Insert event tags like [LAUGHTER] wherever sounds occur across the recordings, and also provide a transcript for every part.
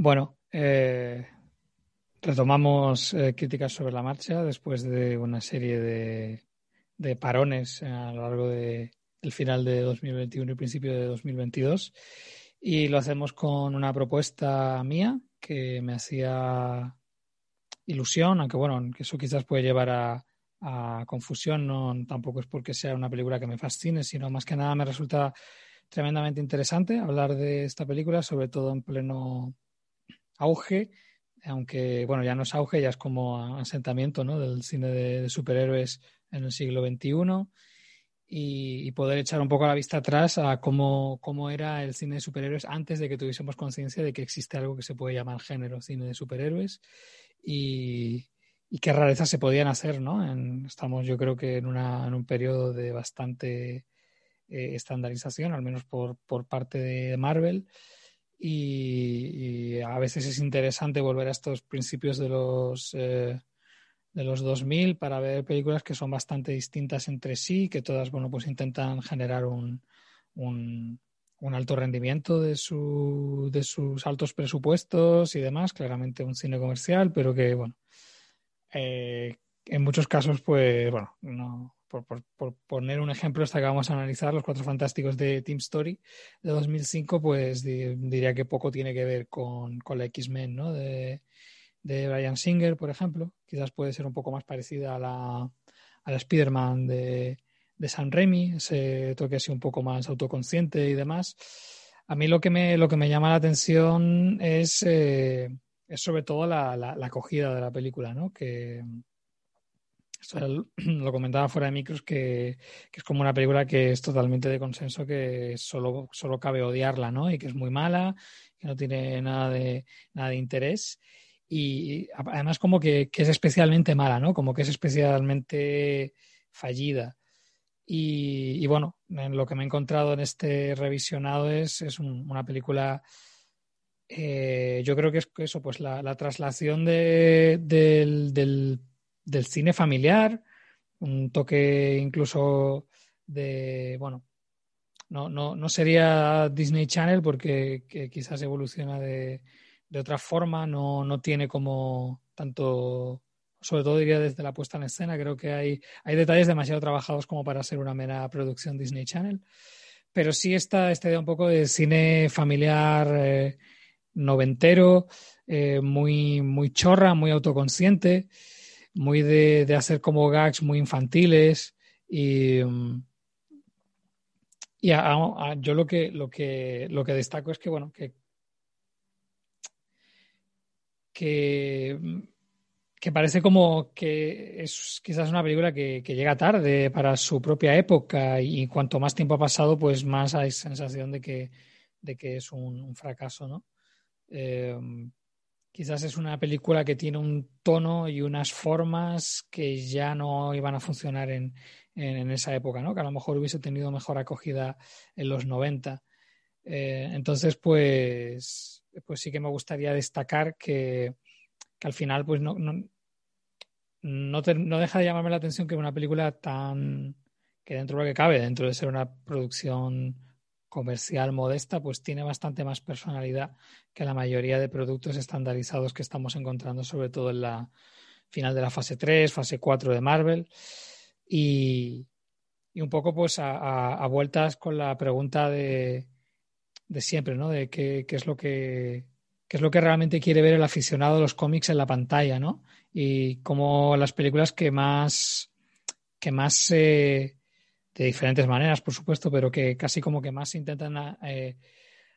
Bueno, eh, retomamos eh, críticas sobre la marcha después de una serie de, de parones a lo largo de, del final de 2021 y principio de 2022. Y lo hacemos con una propuesta mía que me hacía ilusión, aunque bueno, que eso quizás puede llevar a, confusión, no tampoco es porque sea una película que me fascine, sino más que nada me resulta tremendamente interesante hablar de esta película, sobre todo en pleno auge, aunque bueno, ya no es auge, ya es como asentamiento ¿no? del cine de, superhéroes en el siglo XXI y, poder echar un poco la vista atrás a cómo, cómo, era el cine de superhéroes antes de que tuviésemos conciencia de que existe algo que se puede llamar género cine de superhéroes y, qué rarezas se podían hacer, ¿no? estamos yo creo que en, una, en un periodo de bastante eh, estandarización, al menos por, por parte de Marvel. Y, a veces es interesante volver a estos principios de los, eh, de los 2000 para ver películas que son bastante distintas entre sí, que todas, bueno, pues intentan generar un, un, un alto rendimiento de, su, de sus altos presupuestos y demás, claramente un cine comercial, pero que, bueno, eh, en muchos casos, pues, bueno, no, por, por, poner un ejemplo, esta que vamos a analizar, Los Cuatro Fantásticos de Team Story de 2005, pues diría que poco tiene que ver con, con la X-Men, ¿no? De, de Brian Singer, por ejemplo. Quizás puede ser un poco más parecida a la, a la Spider-Man de, de San Remy, ese toque así un poco más autoconsciente y demás. A mí lo que me, lo que me llama la atención es, eh, es sobre todo la, la, acogida de la película, ¿no? Que [CLEARS THROAT] lo comentaba fuera de micros que, que, es como una película que es totalmente de consenso, que solo, solo cabe odiarla, ¿no? Y que es muy mala, que no tiene nada de, nada de interés y además como que, que, es especialmente mala, ¿no? Como que es especialmente fallida. Y, bueno, en lo que me he encontrado en este revisionado es, es una película, eh, yo creo que es eso, pues la, la traslación de, del, del, del, cine familiar, un toque incluso de, bueno, no, no, no sería Disney Channel porque quizás evoluciona de, de otra forma, no, no tiene como tanto sobre todo diría desde la puesta en escena, creo que hay, hay detalles demasiado trabajados como para ser una mera producción Disney Channel, pero sí está esta idea un poco de cine familiar eh, noventero, eh, muy, muy chorra, muy autoconsciente, muy de, de, hacer como gags muy infantiles y, mm, y yo lo que, lo, que, lo que destaco es que, bueno, que, que que parece como que es quizás una película que, llega tarde para su propia época y cuanto más tiempo ha pasado, pues más hay sensación de que, de que es un, fracaso, ¿no? Eh, quizás es una película que tiene un tono y unas formas que ya no iban a funcionar en, en, esa época, ¿no? Que a lo mejor hubiese tenido mejor acogida en los 90. Eh, entonces, pues, pues sí que me gustaría destacar que al final pues no, no, no, deja de llamarme la atención que una película tan que dentro de lo que cabe, dentro de ser una producción comercial modesta, pues tiene bastante más personalidad que la mayoría de productos estandarizados que estamos encontrando, sobre todo en la final de la fase 3, fase 4 de Marvel. Y, y un poco pues a, a, vueltas con la pregunta de, de siempre, ¿no? De qué, qué es lo que qué es lo que realmente quiere ver el aficionado de los cómics en la pantalla, ¿no? Y como las películas que más, que más, eh, de diferentes maneras, por supuesto, pero que casi como que más intentan eh,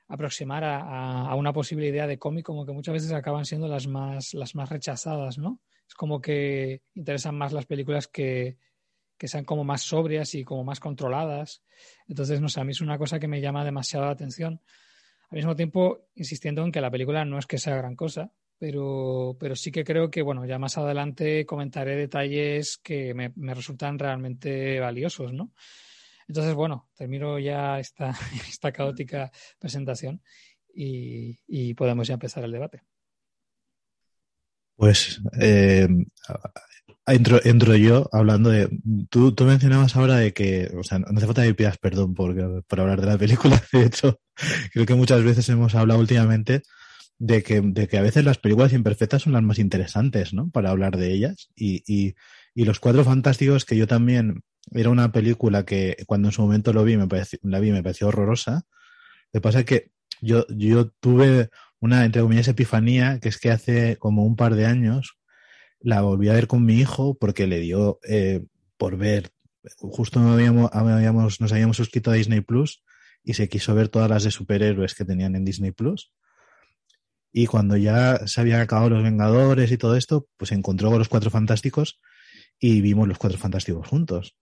aproximar a, una posible idea de cómic, como que muchas veces acaban siendo las más, las más rechazadas, ¿no? Es como que interesan más las películas que, que sean como más sobrias y como más controladas. Entonces, no sé, a mí es una cosa que me llama demasiado la atención al mismo tiempo insistiendo en que la película no es que sea gran cosa, pero, pero sí que creo que, bueno, ya más adelante comentaré detalles que me, resultan realmente valiosos, ¿no? Entonces, bueno, termino ya esta, [LAUGHS] esta caótica presentación y, podemos ya empezar el debate. Pues eh, entro, entro, yo hablando de. Tú, tú mencionabas ahora de que. O sea, no hace falta que pidas perdón por, por hablar de la película. [LAUGHS] De hecho, creo que muchas veces hemos hablado últimamente de que, de que a veces las películas imperfectas son las más interesantes, ¿no? Para hablar de ellas. Y, y, y Los Cuatro Fantásticos, que yo también era una película que cuando en su momento lo vi, me pareció, la vi, me pareció horrorosa. Lo que pasa es que yo, yo tuve una, entre comillas, epifanía, que es que hace como un par de años la volví a ver con mi hijo porque le dio eh, por ver, justo habíamos, habíamos, nos habíamos suscrito a Disney Plus y se quiso ver todas las de superhéroes que tenían en Disney Plus. Y cuando ya se habían acabado los Vengadores y todo esto, pues encontró con los Cuatro Fantásticos y vimos los Cuatro Fantásticos juntos.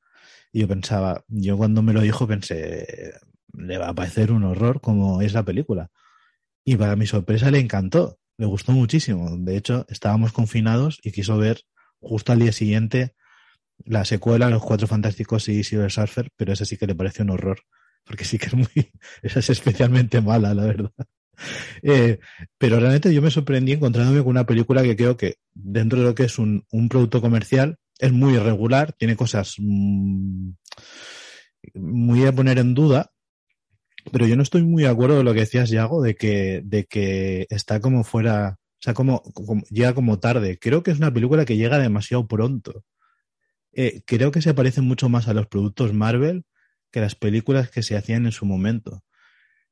Y yo pensaba, yo cuando me lo dijo pensé, le va a parecer un horror como es la película. Y para mi sorpresa le encantó, le gustó muchísimo. De hecho, estábamos confinados y quiso ver justo al día siguiente la secuela, Los Cuatro Fantásticos y Silver Surfer, pero esa sí que le pareció un horror, porque sí que es muy, [LAUGHS] esa es especialmente mala, la verdad. [LAUGHS] Eh, pero realmente yo me sorprendí encontrándome con una película que creo que dentro de lo que es un, producto comercial es muy irregular, tiene cosas mm, muy a poner en duda, pero yo no estoy muy de acuerdo de lo que decías, Yago, de que, de que está como fuera, o sea, como, llega como tarde. Creo que es una película que llega demasiado pronto. Eh, creo que se parece mucho más a los productos Marvel que las películas que se hacían en su momento.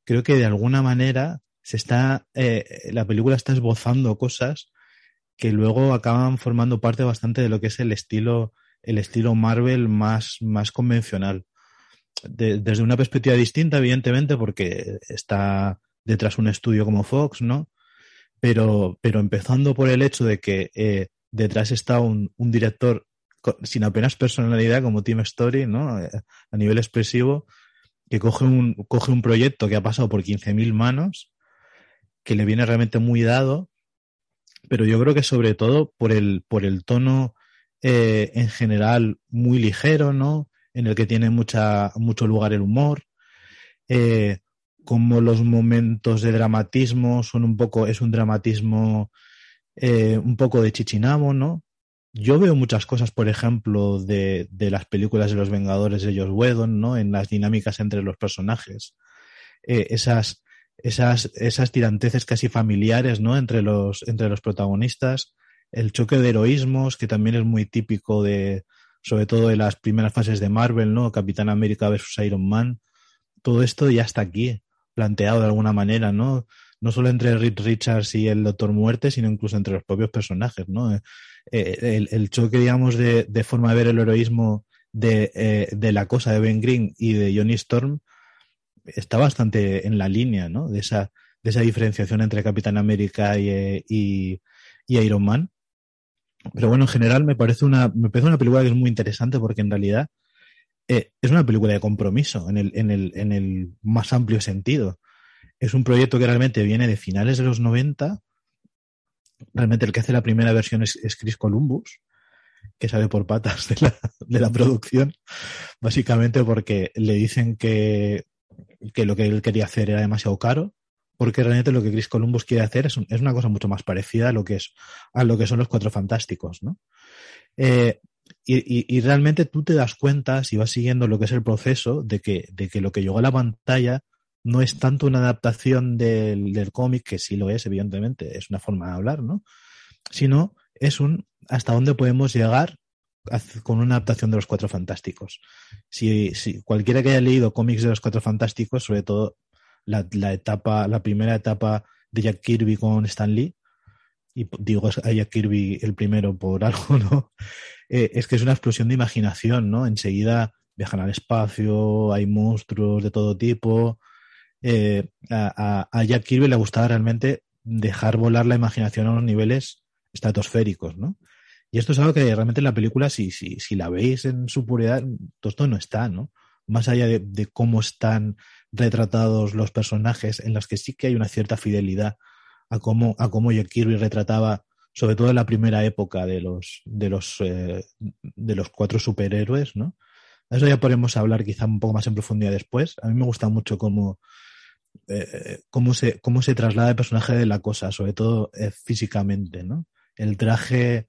Creo que de alguna manera se está, eh, la película está esbozando cosas que luego acaban formando parte bastante de lo que es el estilo, el estilo Marvel más, más convencional desde una perspectiva distinta, evidentemente, porque está detrás un estudio como Fox, ¿no? Pero, pero empezando por el hecho de que eh, detrás está un, director sin apenas personalidad como Team Story, ¿no? Eh, a nivel expresivo, que coge un, coge un proyecto que ha pasado por 15.000 manos, que le viene realmente muy dado, pero yo creo que sobre todo por el, por el tono eh, en general muy ligero, ¿no? en el que tiene mucha, mucho lugar el humor, eh, como los momentos de dramatismo son un poco, es un dramatismo eh, un poco de chichinamo, ¿no? Yo veo muchas cosas, por ejemplo, de, de, las películas de los Vengadores de Joss Whedon, ¿no? En las dinámicas entre los personajes. Esas, esas, esas tiranteces casi familiares, ¿no? Entre los, entre los protagonistas. El choque de heroísmos, que también es muy típico de, sobre todo en las primeras fases de Marvel, ¿no? Capitán América versus Iron Man. Todo esto ya está aquí, planteado de alguna manera, ¿no? No solo entre Reed Richards y el Doctor Muerte, sino incluso entre los propios personajes, ¿no? Eh, el, el, choque, digamos, de, de, forma de ver el heroísmo de, eh, de, la cosa de Ben Green y de Johnny Storm está bastante en la línea, ¿no? De esa, de esa diferenciación entre Capitán América y, eh, y, y Iron Man. Pero bueno, en general me parece una, me parece una película que es muy interesante porque en realidad eh, es una película de compromiso en el, en, el, en el más amplio sentido. Es un proyecto que realmente viene de finales de los 90. Realmente el que hace la primera versión es, es Chris Columbus, que sale por patas de la, de la producción, básicamente porque le dicen que, que lo que él quería hacer era demasiado caro porque realmente lo que Chris Columbus quiere hacer es, es, una cosa mucho más parecida a lo que es a lo que son los cuatro fantásticos, ¿no? Eh, y, y, y, realmente tú te das cuenta, si vas siguiendo lo que es el proceso, de que, de que lo que llegó a la pantalla no es tanto una adaptación del, del cómic, que sí lo es, evidentemente, es una forma de hablar, ¿no? Sino es un hasta dónde podemos llegar con una adaptación de los Cuatro Fantásticos. Si, cualquiera que haya leído cómics de los Cuatro Fantásticos, sobre todo la, etapa, la primera etapa de Jack Kirby con Stan Lee, y digo a Jack Kirby el primero por [LAUGHS] algo, ¿no? Eh, es que es una explosión de imaginación, ¿no? Enseguida viajan al espacio, hay monstruos de todo tipo. Eh, a, a, Jack Kirby le gustaba realmente dejar volar la imaginación a unos niveles estratosféricos, ¿no? Y esto es algo que realmente en la película, si, si, si la veis en su puridad, todo esto no está, ¿no? Más allá de, cómo están retratados los personajes en los que sí que hay una cierta fidelidad a cómo, a cómo Jack Kirby retrataba, sobre todo en la primera época de los, de los, eh, de los cuatro superhéroes, ¿no? Eso ya podemos hablar quizá un poco más en profundidad después. A mí me gusta mucho cómo, eh, cómo, se, cómo se traslada el personaje de la cosa, sobre todo eh, físicamente, ¿no? El traje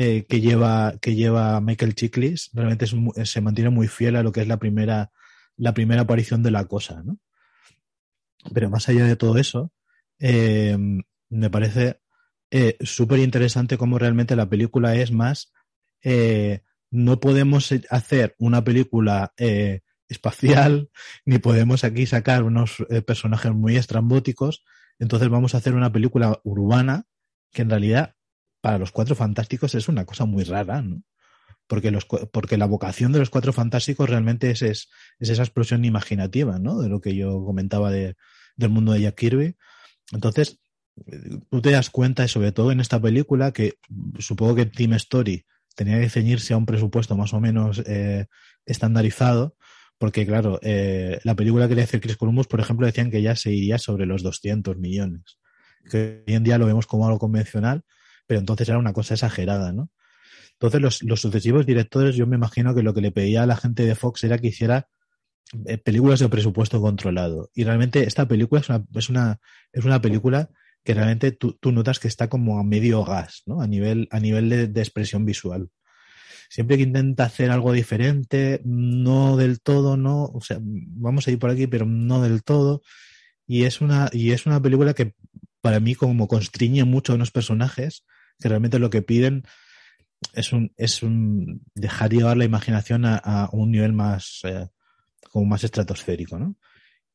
eh, que lleva que lleva Michael Chiklis realmente es, se mantiene muy fiel a lo que es la primera la primera aparición de la cosa, ¿no? Pero más allá de todo eso, eh, me parece eh, súper interesante cómo realmente la película es más. No podemos hacer una película espacial, [LAUGHS] ni podemos aquí sacar unos personajes muy estrambóticos. Entonces vamos a hacer una película urbana que en realidad para los cuatro fantásticos es una cosa muy rara, ¿no? Porque, los, porque la vocación de los cuatro fantásticos realmente es, es, esa explosión imaginativa, ¿no? De lo que yo comentaba de, del mundo de Jack Kirby. Entonces, tú te das cuenta, y sobre todo en esta película, que supongo que Team Story tenía que ceñirse a un presupuesto más o menos eh, estandarizado, porque claro, eh, la película que le hace Chris Columbus, por ejemplo, decían que ya se iría sobre los 200 millones, que hoy en día lo vemos como algo convencional, pero entonces era una cosa exagerada, ¿no? Entonces los, sucesivos directores, yo me imagino que lo que le pedía a la gente de Fox era que hiciera eh, películas de presupuesto controlado. Y realmente esta película es una, es una, es una película que realmente tú, notas que está como a medio gas, ¿no? A nivel, a nivel de, de, expresión visual. Siempre que intenta hacer algo diferente, no del todo, no, o sea, vamos a ir por aquí, pero no del todo. Y es una, y es una película que para mí como constriñe mucho a unos personajes que realmente lo que piden es un, es un dejar llevar la imaginación a, a un nivel más, eh, como más estratosférico, ¿no?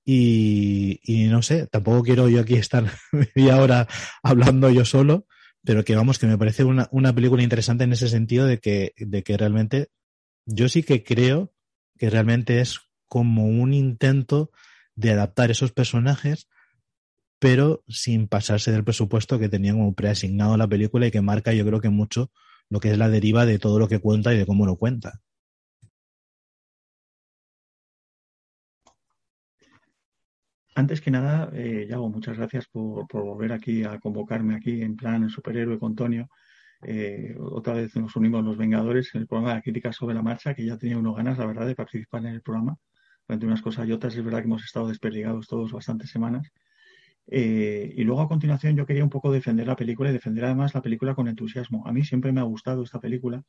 Y, y, no sé, tampoco quiero yo aquí estar [LAUGHS] media hora hablando yo solo, pero que vamos, que me parece una, una película interesante en ese sentido de que, de que realmente yo sí que creo que realmente es como un intento de adaptar esos personajes, pero sin pasarse del presupuesto que tenían como preasignado la película y que marca yo creo que mucho lo que es la deriva de todo lo que cuenta y de cómo lo cuenta. Antes que nada, eh, Yago, muchas gracias por, volver aquí a convocarme aquí en plan superhéroe con Tonio. Eh, otra vez nos unimos los Vengadores en el programa de la crítica sobre la marcha, que ya tenía uno ganas, la verdad, de participar en el programa. Durante unas cosas y otras, es verdad que hemos estado desperdigados todos bastantes semanas. Eh, y luego a continuación yo quería un poco defender la película y defender además la película con entusiasmo. A mí siempre me ha gustado esta película.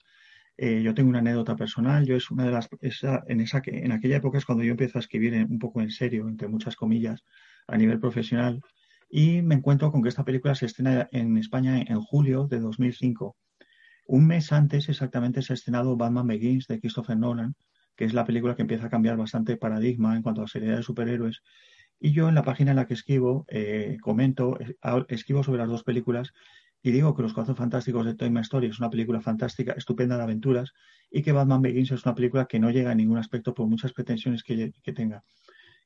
Eh, yo tengo una anécdota personal. Yo es una de las esa, en esa en aquella época es cuando yo empiezo a escribir un poco en serio, entre muchas comillas, a nivel profesional. Y me encuentro con que esta película se estrena en España en, en julio de 2005. Un mes antes exactamente se ha estrenado Batman Begins de Christopher Nolan, que es la película que empieza a cambiar bastante paradigma en cuanto a seriedad de superhéroes. Y yo en la página en la que escribo, eh, comento, escribo sobre las dos películas y digo que Los Cuatro Fantásticos de Toy Story es una película fantástica, estupenda de aventuras, y que Batman Begins es una película que no llega en ningún aspecto por muchas pretensiones que, que tenga.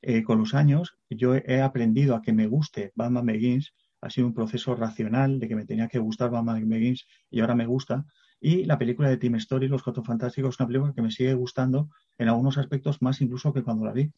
Eh, con los años, yo he aprendido a que me guste Batman Begins, ha sido un proceso racional de que me tenía que gustar Batman Begins y ahora me gusta. Y la película de Team Story, Los Cuatro Fantásticos, es una película que me sigue gustando en algunos aspectos más incluso que cuando la vi.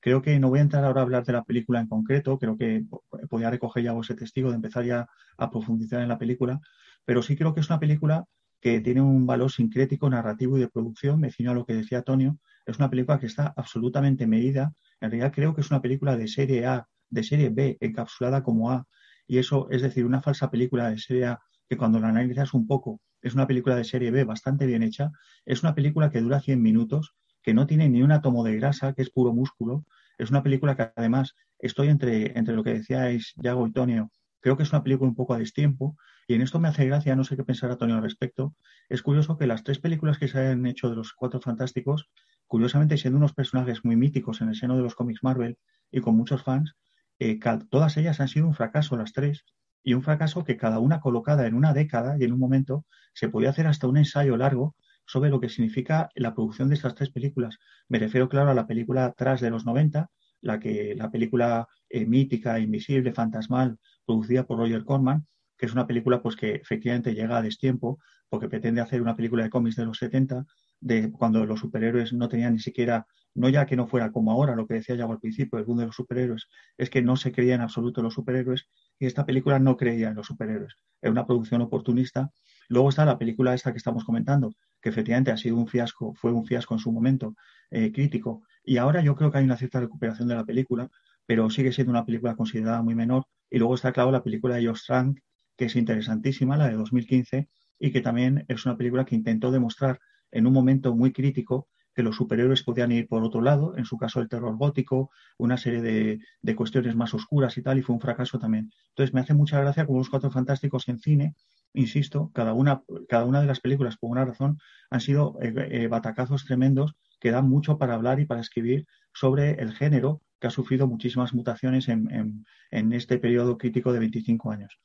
Creo que no voy a entrar ahora a hablar de la película en concreto, creo que podía recoger ya ese testigo de empezar ya a profundizar en la película, pero sí creo que es una película que tiene un valor sincrético, narrativo y de producción, me ciño a lo que decía Antonio, es una película que está absolutamente medida, en realidad creo que es una película de serie A, de serie B, encapsulada como A, y eso es decir, una falsa película de serie A que cuando la analizas un poco es una película de serie B bastante bien hecha, es una película que dura 100 minutos, que no tiene ni un átomo de grasa, que es puro músculo. Es una película que además estoy entre, entre lo que decíais Yago y Tonio. Creo que es una película un poco a destiempo y en esto me hace gracia, no sé qué pensar a Tonio al respecto. Es curioso que las tres películas que se han hecho de los Cuatro Fantásticos, curiosamente siendo unos personajes muy míticos en el seno de los cómics Marvel y con muchos fans, eh, todas ellas han sido un fracaso, las tres, y un fracaso que cada una colocada en una década y en un momento se podía hacer hasta un ensayo largo sobre lo que significa la producción de estas tres películas. Me refiero, claro, a la película Tras de los 90, la, que, la película eh, mítica, invisible, fantasmal, producida por Roger Corman, que es una película pues, que efectivamente llega a destiempo, porque pretende hacer una película de cómics de los 70, de cuando los superhéroes no tenían ni siquiera, no ya que no fuera como ahora, lo que decía ya al principio, el boom de los superhéroes, es que no se creía en absoluto en los superhéroes, y esta película no creía en los superhéroes. Era una producción oportunista. Luego está la película esta que estamos comentando, que efectivamente ha sido un fiasco, fue un fiasco en su momento eh, crítico. Y ahora yo creo que hay una cierta recuperación de la película, pero sigue siendo una película considerada muy menor. Y luego está, claro, la película de Josh Trank, que es interesantísima, la de 2015, y que también es una película que intentó demostrar en un momento muy crítico que los superhéroes podían ir por otro lado, en su caso el terror gótico, una serie de, de cuestiones más oscuras y tal, y fue un fracaso también. Entonces me hace mucha gracia como los Cuatro Fantásticos en cine, insisto, cada una, cada una de las películas, por una razón, han sido eh, eh, batacazos tremendos que dan mucho para hablar y para escribir sobre el género que ha sufrido muchísimas mutaciones en, en, este periodo crítico de 25 años.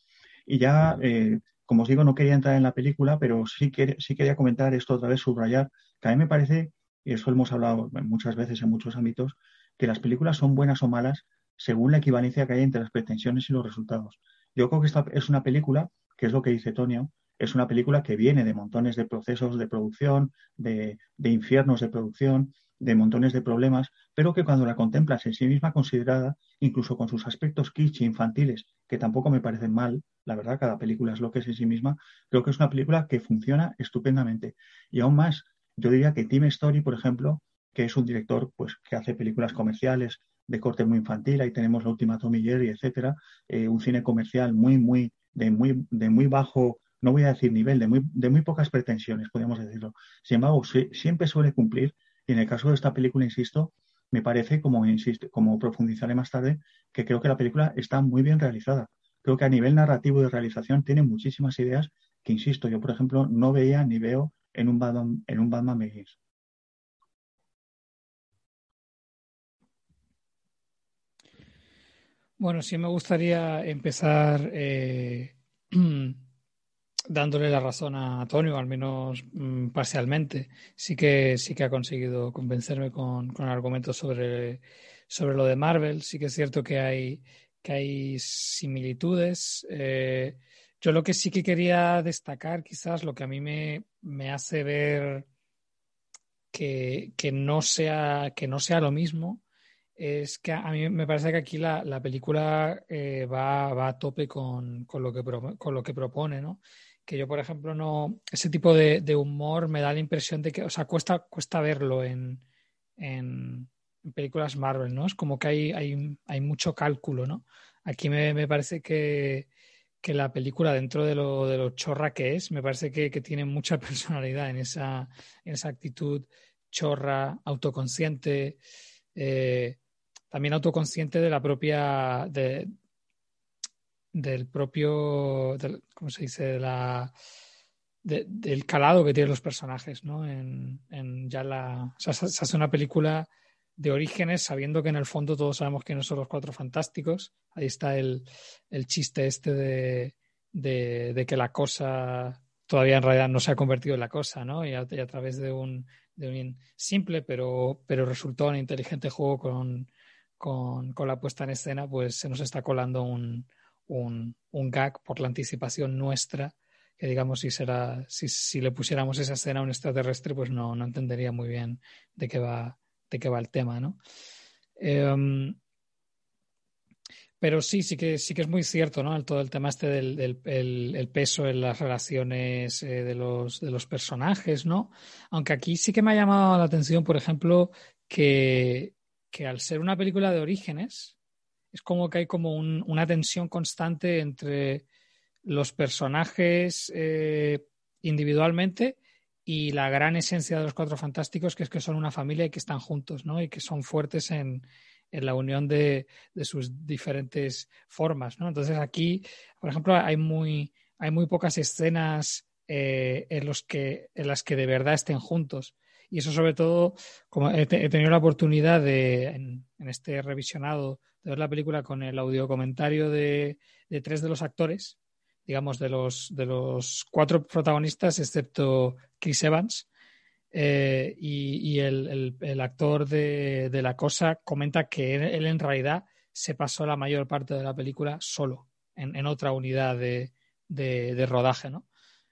Y ya, eh, como os digo, no quería entrar en la película, pero sí, que, sí quería comentar esto otra vez, subrayar, que a mí me parece, y eso hemos hablado muchas veces en muchos ámbitos, que las películas son buenas o malas según la equivalencia que hay entre las pretensiones y los resultados. Yo creo que esta es una película, que es lo que dice Tonio, es una película que viene de montones de procesos de producción, de, de infiernos de producción, de montones de problemas, pero que cuando la contemplas en sí misma considerada, incluso con sus aspectos kitsch infantiles, que tampoco me parecen mal, la verdad, cada película es lo que es en sí misma, creo que es una película que funciona estupendamente. Y aún más, yo diría que Tim Story, por ejemplo, que es un director pues, que hace películas comerciales de corte muy infantil, ahí tenemos la última Tommy Jerry, etcétera, eh, un cine comercial muy, muy, de muy, de muy bajo no voy a decir nivel, de muy, de muy pocas pretensiones, podemos decirlo. Sin embargo, siempre suele cumplir y en el caso de esta película, insisto, me parece, como, insisto, como profundizaré más tarde, que creo que la película está muy bien realizada. Creo que a nivel narrativo y de realización tiene muchísimas ideas que, insisto, yo, por ejemplo, no veía ni veo en un Batman, en un Batman Begins. Bueno, sí me gustaría empezar eh, [CLEARS THROAT] dándole la razón a Antonio, al menos mm, parcialmente. Sí que, sí que ha conseguido convencerme con, con argumentos sobre, sobre lo de Marvel. Sí que es cierto que hay, que hay similitudes. Eh, yo lo que sí que quería destacar, quizás, lo que a mí me, me hace ver que, que, no sea, que no sea lo mismo, es que a mí me parece que aquí la, la película eh, va, va, a tope con, con, lo que con lo que propone, ¿no? que yo, por ejemplo, no. Ese tipo de, humor me da la impresión de que, o sea, cuesta, cuesta verlo en, en, películas Marvel, ¿no? Es como que hay, hay, hay mucho cálculo, ¿no? Aquí me, me parece que, que, la película, dentro de lo, de lo chorra que es, me parece que, que tiene mucha [LAUGHS] personalidad en esa, en esa actitud chorra, autoconsciente. Eh, también autoconsciente de la propia de, del propio, ¿cómo se dice? la, del calado que tienen los personajes, ¿no? En, ya la, o sea, se, hace una película de orígenes sabiendo que en el fondo todos sabemos que no son los cuatro fantásticos. Ahí está el, el chiste este de, de, de, que la cosa todavía en realidad no se ha convertido en la cosa, ¿no? Y a, y a través de un, de un simple pero, pero resultó un inteligente juego con, con, con la puesta en escena, pues se nos está colando un, un, un gag por la anticipación nuestra, que digamos si será, si, si, le pusiéramos esa escena a un extraterrestre, pues no, no entendería muy bien de qué va, de qué va el tema, ¿no? Eh, pero sí, sí que, sí que es muy cierto, ¿no? todo el tema este del, del el, el peso en las relaciones eh, de, los, de los personajes, ¿no? Aunque aquí sí que me ha llamado la atención, por ejemplo, que, que al ser una película de orígenes, es como que hay como un, una tensión constante entre los personajes eh, individualmente y la gran esencia de los Cuatro Fantásticos, que es que son una familia y que están juntos, ¿no? Y que son fuertes en, la unión de, sus diferentes formas, ¿no? Entonces aquí, por ejemplo, hay muy, hay muy pocas escenas eh, en las que de verdad estén juntos. Y eso sobre todo, como he, tenido la oportunidad de, en, este revisionado de ver la película con el audio comentario de, tres de los actores, digamos, de los, de los cuatro protagonistas, excepto Chris Evans. Eh, y, el, actor de, la cosa comenta que él, en realidad se pasó la mayor parte de la película solo, en, otra unidad de, rodaje, ¿no?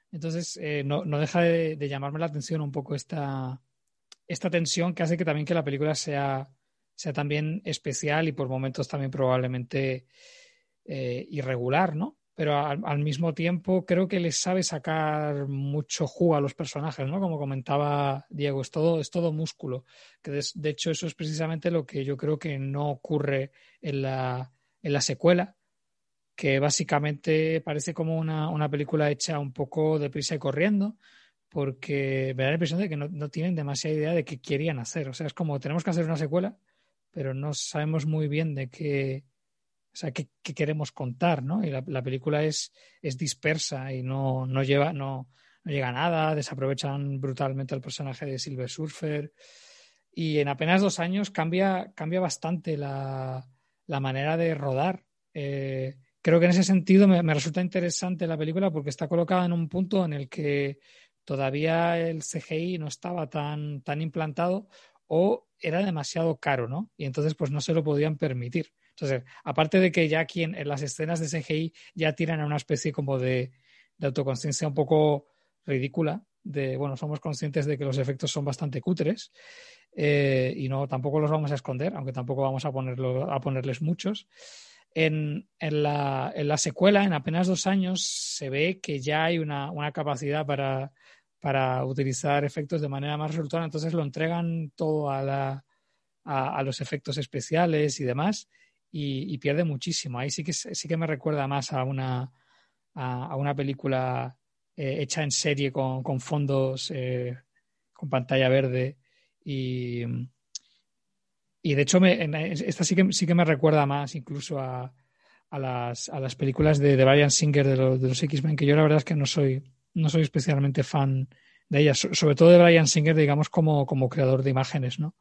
Entonces, eh, no, deja de, de, llamarme la atención un poco esta, esta tensión que hace que también que la película sea, sea también especial y por momentos también probablemente eh, irregular, ¿no? Pero al, mismo tiempo creo que les sabe sacar mucho jugo a los personajes, ¿no? Como comentaba Diego, es todo, es todo músculo. Que de, de hecho eso es precisamente lo que yo creo que no ocurre en la, en la secuela, que básicamente parece como una, una película hecha un poco deprisa y corriendo, porque me da la impresión de que no, no, tienen demasiada idea de qué querían hacer. O sea, es como tenemos que hacer una secuela, pero no sabemos muy bien de qué, o sea, qué, qué queremos contar, ¿no? Y la, la, película es, es dispersa y no, no lleva, no, no llega a nada, desaprovechan brutalmente al personaje de Silver Surfer y en apenas dos años cambia, cambia bastante la, la manera de rodar. Eh, creo que en ese sentido me, me, resulta interesante la película porque está colocada en un punto en el que todavía el CGI no estaba tan, tan implantado o era demasiado caro, ¿no? Y entonces pues no se lo podían permitir. Entonces, aparte de que ya aquí en, las escenas de CGI ya tiran a una especie como de, de autoconsciencia un poco ridícula, de, bueno, somos conscientes de que los efectos son bastante cutres eh, y no tampoco los vamos a esconder, aunque tampoco vamos a, ponerlo, a ponerles muchos. En, en, la, en, la, secuela, en apenas dos años, se ve que ya hay una, una capacidad para, para, utilizar efectos de manera más resultona, entonces lo entregan todo a, la, a, los efectos especiales y demás, y, y, pierde muchísimo. Ahí sí que, sí que me recuerda más a una, a, una película eh, hecha en serie con, con fondos, eh, con pantalla verde y, y de hecho, me, esta sí que, sí que me recuerda más incluso a, a, las, a las películas de, de Brian Singer de, los, de los X-Men, que yo la verdad es que no soy, no soy especialmente fan de ellas, sobre todo de Brian Singer, digamos, como, como creador de imágenes, ¿no?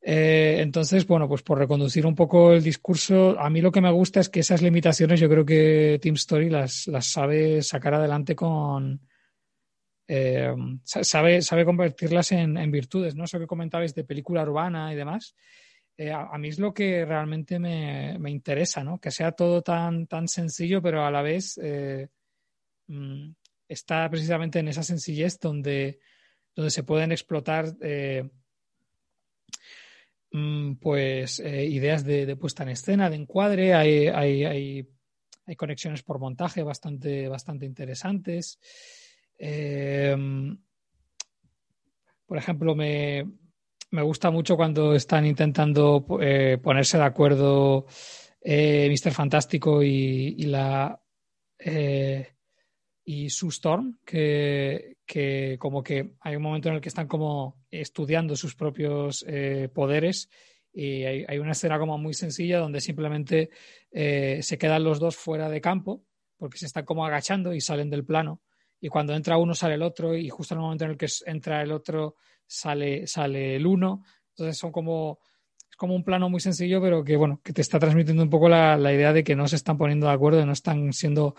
Eh, entonces, bueno, pues por reconducir un poco el discurso, a mí lo que me gusta es que esas limitaciones yo creo que Team Story las, las sabe sacar adelante con, eh, sabe, sabe convertirlas en, virtudes, ¿no? Eso que comentabais de película urbana y demás. Eh, a, mí es lo que realmente me, me, interesa, ¿no? Que sea todo tan, tan sencillo, pero a la vez eh, mm, está precisamente en esa sencillez donde, donde se pueden explotar mm, pues ideas de, de, puesta en escena, de encuadre, hay, hay, hay, hay conexiones por montaje bastante, bastante interesantes. Eh, por ejemplo, me, me, gusta mucho cuando están intentando eh, ponerse de acuerdo eh, Mr. Fantástico y, y la eh, y Storm, que, que, como que hay un momento en el que están como estudiando sus propios eh, poderes y hay, hay, una escena como muy sencilla donde simplemente se quedan los dos fuera de campo porque se están como agachando y salen del plano y cuando entra uno sale el otro y justo en el momento en el que entra el otro sale, sale el uno. Entonces son como, es como un plano muy sencillo, pero que bueno, que te está transmitiendo un poco la, la idea de que no se están poniendo de acuerdo, no están siendo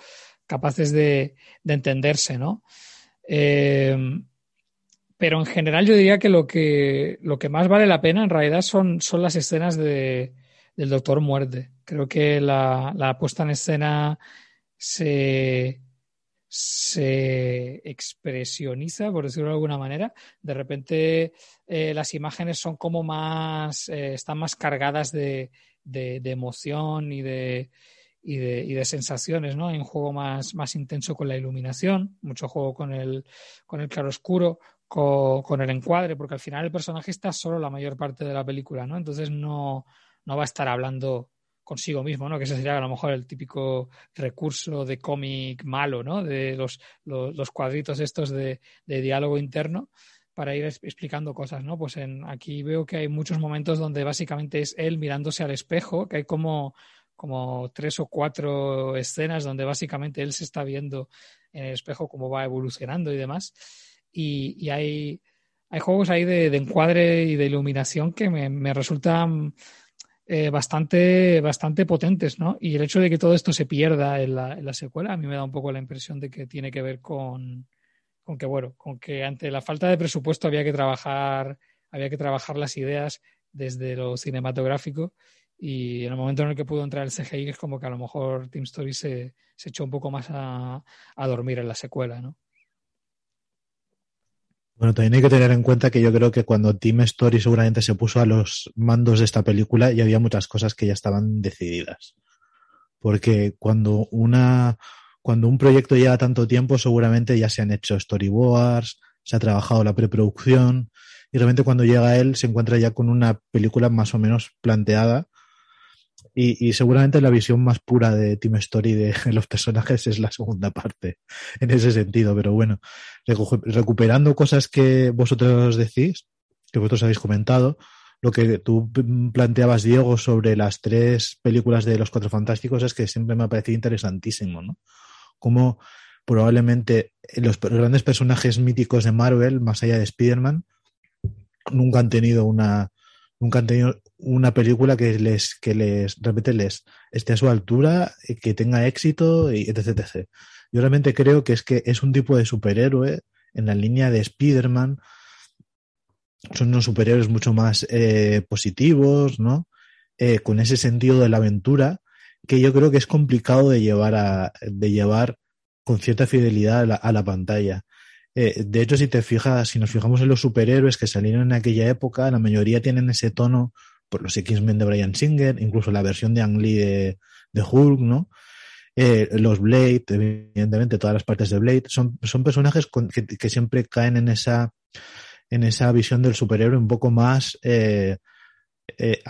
capaces de, de entenderse, ¿no? Eh, pero en general yo diría que lo que, lo que más vale la pena en realidad son, son las escenas de, del Doctor Muerte. Creo que la, la puesta en escena se, se expresioniza, por decirlo de alguna manera. De repente eh, las imágenes son como más, eh, están más cargadas de, de, de emoción y de, y de, y de, sensaciones, ¿no? Hay un juego más, más intenso con la iluminación, mucho juego con el, con el claroscuro, con, con el encuadre, porque al final el personaje está solo la mayor parte de la película, ¿no? Entonces no, no va a estar hablando consigo mismo, ¿no? Que ese sería a lo mejor el típico recurso de cómic malo, ¿no? De los, los, los cuadritos estos de, de, diálogo interno para ir explicando cosas, ¿no? Pues en, aquí veo que hay muchos momentos donde básicamente es él mirándose al espejo, que hay como, como tres o cuatro escenas donde básicamente él se está viendo en el espejo cómo va evolucionando y demás. Y, y hay, hay juegos ahí de, de, encuadre y de iluminación que me, me resultan eh, bastante, bastante potentes, ¿no? Y el hecho de que todo esto se pierda en la, en la, secuela, a mí me da un poco la impresión de que tiene que ver con, con que, bueno, con que ante la falta de presupuesto había que trabajar, había que trabajar las ideas desde lo cinematográfico y en el momento en el que pudo entrar el CGI es como que a lo mejor Team Story se, se echó un poco más a, a dormir en la secuela, ¿no? Bueno, también hay que tener en cuenta que yo creo que cuando Team Story seguramente se puso a los mandos de esta película ya había muchas cosas que ya estaban decididas. Porque cuando una cuando un proyecto lleva tanto tiempo, seguramente ya se han hecho storyboards, se ha trabajado la preproducción, y realmente cuando llega él se encuentra ya con una película más o menos planteada Y, seguramente la visión más pura de Team Story de [LAUGHS] los personajes es la segunda parte, en ese sentido. Pero bueno, recuperando cosas que vosotros decís, que vosotros habéis comentado, lo que tú planteabas, Diego, sobre las tres películas de Los Cuatro Fantásticos es que siempre me ha parecido interesantísimo, ¿no? Como probablemente los grandes personajes míticos de Marvel, más allá de Spider-Man, nunca han tenido una nunca han tenido una película que les, que les, realmente les esté a su altura, que tenga éxito, y etc, etc. Yo realmente creo que es que es un tipo de superhéroe en la línea de Spider-Man. Son unos superhéroes mucho más eh, positivos, ¿no? Eh, con ese sentido de la aventura que yo creo que es complicado de llevar a, de llevar con cierta fidelidad a la pantalla. Eh, de hecho, si te fijas, si nos fijamos en los superhéroes que salieron en aquella época, la mayoría tienen ese tono, por los X-Men de Brian Singer, incluso la versión de Ang Lee de, Hulk, ¿no? Eh, los Blade, evidentemente, todas las partes de Blade, son, son personajes que, siempre caen en esa, en esa visión del superhéroe un poco más eh, eh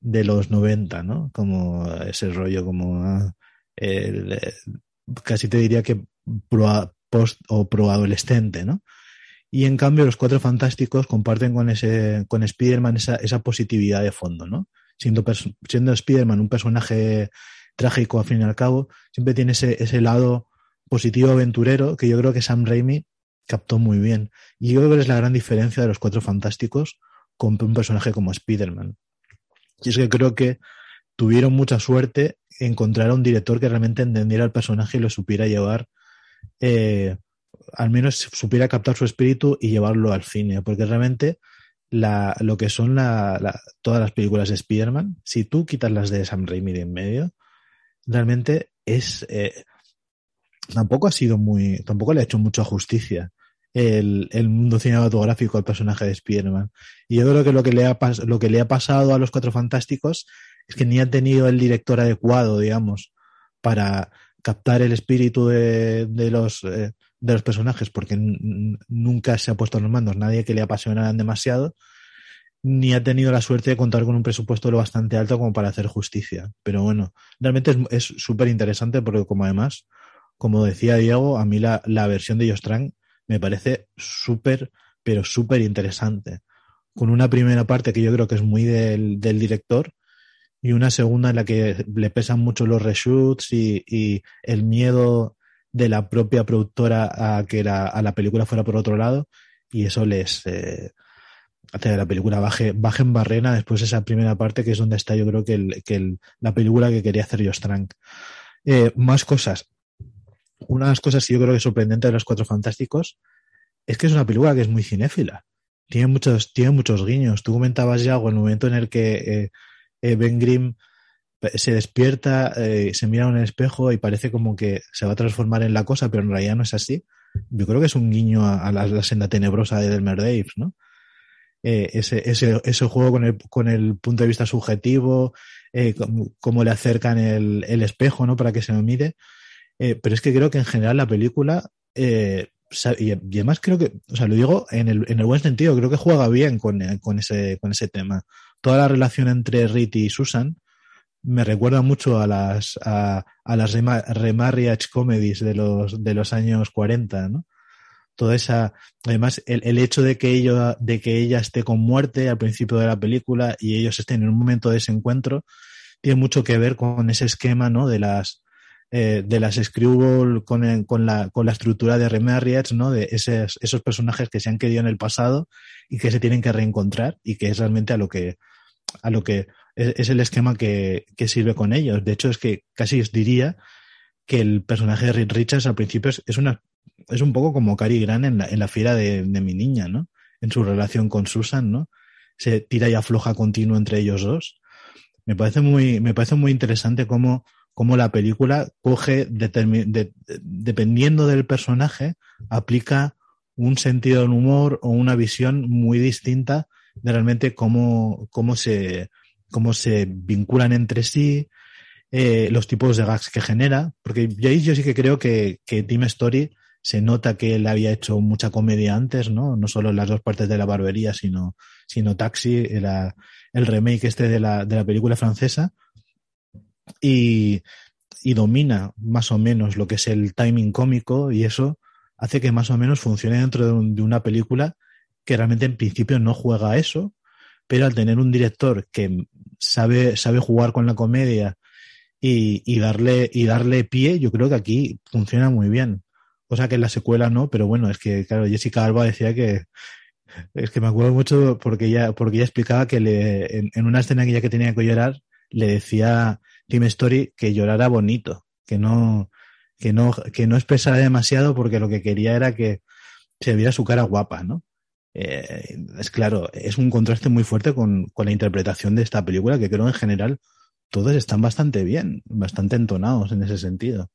de los 90, ¿no? Como ese rollo, como ah, casi te diría que post o pro-adolescente, ¿no? Y en cambio los cuatro fantásticos comparten con ese, con Spider-Man esa, positividad de fondo, ¿no? Siendo, siendo Spider-Man un personaje trágico al fin y al cabo, siempre tiene ese, ese lado positivo aventurero que yo creo que Sam Raimi captó muy bien. Y yo creo que es la gran diferencia de los cuatro fantásticos con un personaje como Spider-Man. Y es que creo que tuvieron mucha suerte encontrar a un director que realmente entendiera el personaje y lo supiera llevar eh, al menos supiera captar su espíritu y llevarlo al cine, porque realmente la, lo que son la, todas las películas de Spider-Man, si tú quitas las de Sam Raimi de en medio, realmente es... Eh, tampoco ha sido muy... tampoco le ha hecho mucha justicia el, el mundo cinematográfico al personaje de Spider-Man. Y yo creo que lo que, le ha, lo que le ha pasado a los Cuatro Fantásticos es que ni ha tenido el director adecuado, digamos, para captar el espíritu de, de los, eh, de los personajes, porque nunca se ha puesto en los mandos nadie que le apasionaran demasiado, ni ha tenido la suerte de contar con un presupuesto lo bastante alto como para hacer justicia. Pero bueno, realmente es súper interesante porque como además, como decía Diego, a mí la, la versión de Jostran me parece súper, pero súper interesante. Con una primera parte que yo creo que es muy del, del director, y una segunda en la que le pesan mucho los reshoots y, y el miedo de la propia productora a que la, a la película fuera por otro lado y eso les eh, hace que la película baje, baje en barrena después de esa primera parte que es donde está yo creo que, el, que el, la película que quería hacer Trank. Eh, más cosas. Una de las cosas que yo creo que es sorprendente de Los Cuatro Fantásticos es que es una película que es muy cinéfila. Tiene muchos, tiene muchos guiños. Tú comentabas ya algo en el momento en el que eh, eh, Ben Grimm se despierta, eh, se mira en el espejo y parece como que se va a transformar en la cosa, pero en realidad no es así. Yo creo que es un guiño a, la, senda tenebrosa de Delmer Daves, ¿no? Eh, ese, juego con el, punto de vista subjetivo, cómo, le acercan el, espejo, ¿no? Para que se lo mire. Pero es que creo que en general la película, y, además creo que, o sea, lo digo en el, en el buen sentido, creo que juega bien con, ese, con ese tema toda la relación entre Riti y Susan me recuerda mucho a las, a, las remarriage comedies de los, de los años 40, ¿no? Toda esa, además, el, el hecho de que, ello, de que ella esté con muerte al principio de la película y ellos estén en un momento de ese encuentro, tiene mucho que ver con ese esquema, ¿no? De las, eh, de las Screwball con, con, la, con la estructura de Remarriage, ¿no? De esos, esos personajes que se han querido en el pasado y que se tienen que reencontrar y que es realmente a lo que, a lo que es, el esquema que, que, sirve con ellos. De hecho, es que casi os diría que el personaje de Richards al principio es, una es un poco como Cary Grant en la, en la fiera de, mi niña, ¿no? En su relación con Susan, ¿no? Se tira y afloja continuo entre ellos dos. Me parece muy, me parece muy interesante cómo, cómo la película coge, de, dependiendo del personaje, aplica un sentido del humor o una visión muy distinta de realmente cómo, cómo, se, cómo se vinculan entre sí, eh, los tipos de gags que genera, porque yo, yo sí que creo que, que Team Story se nota que él había hecho mucha comedia antes, ¿no? No solo en las dos partes de la barbería, sino, sino Taxi, el remake este de la, de la película francesa. y, y domina más o menos lo que es el timing cómico y eso hace que más o menos funcione dentro de, una película que realmente en principio no juega eso, pero al tener un director que sabe, sabe jugar con la comedia y, darle, y darle pie, yo creo que aquí funciona muy bien. Cosa que en la secuela no, pero bueno, es que, claro, Jessica Alba decía que, es que me acuerdo mucho porque ella, porque ella explicaba que le, en, en una escena que ella que tenía que llorar, le decía Tim Story que llorara bonito, que no, que no, que no expresara demasiado porque lo que quería era que se viera su cara guapa, ¿no? Eh, es claro, es un contraste muy fuerte con, con, la interpretación de esta película, que creo en general todos están bastante bien, bastante entonados en ese sentido.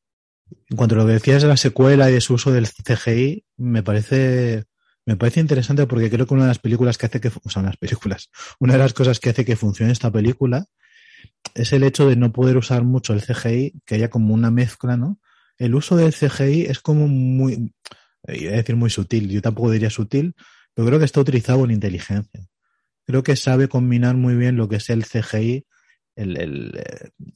En cuanto a lo que decías de la secuela y de su uso del CGI, me parece, me parece interesante porque creo que una de las películas que hace que, o unas películas, [LAUGHS] una de las cosas que hace que funcione esta película es el hecho de no poder usar mucho el CGI, que haya como una mezcla, ¿no? El uso del CGI es como muy, iba a decir muy sutil, yo tampoco diría sutil, pero creo que está utilizado con inteligencia. Creo que sabe combinar muy bien lo que es el CGI, el, el,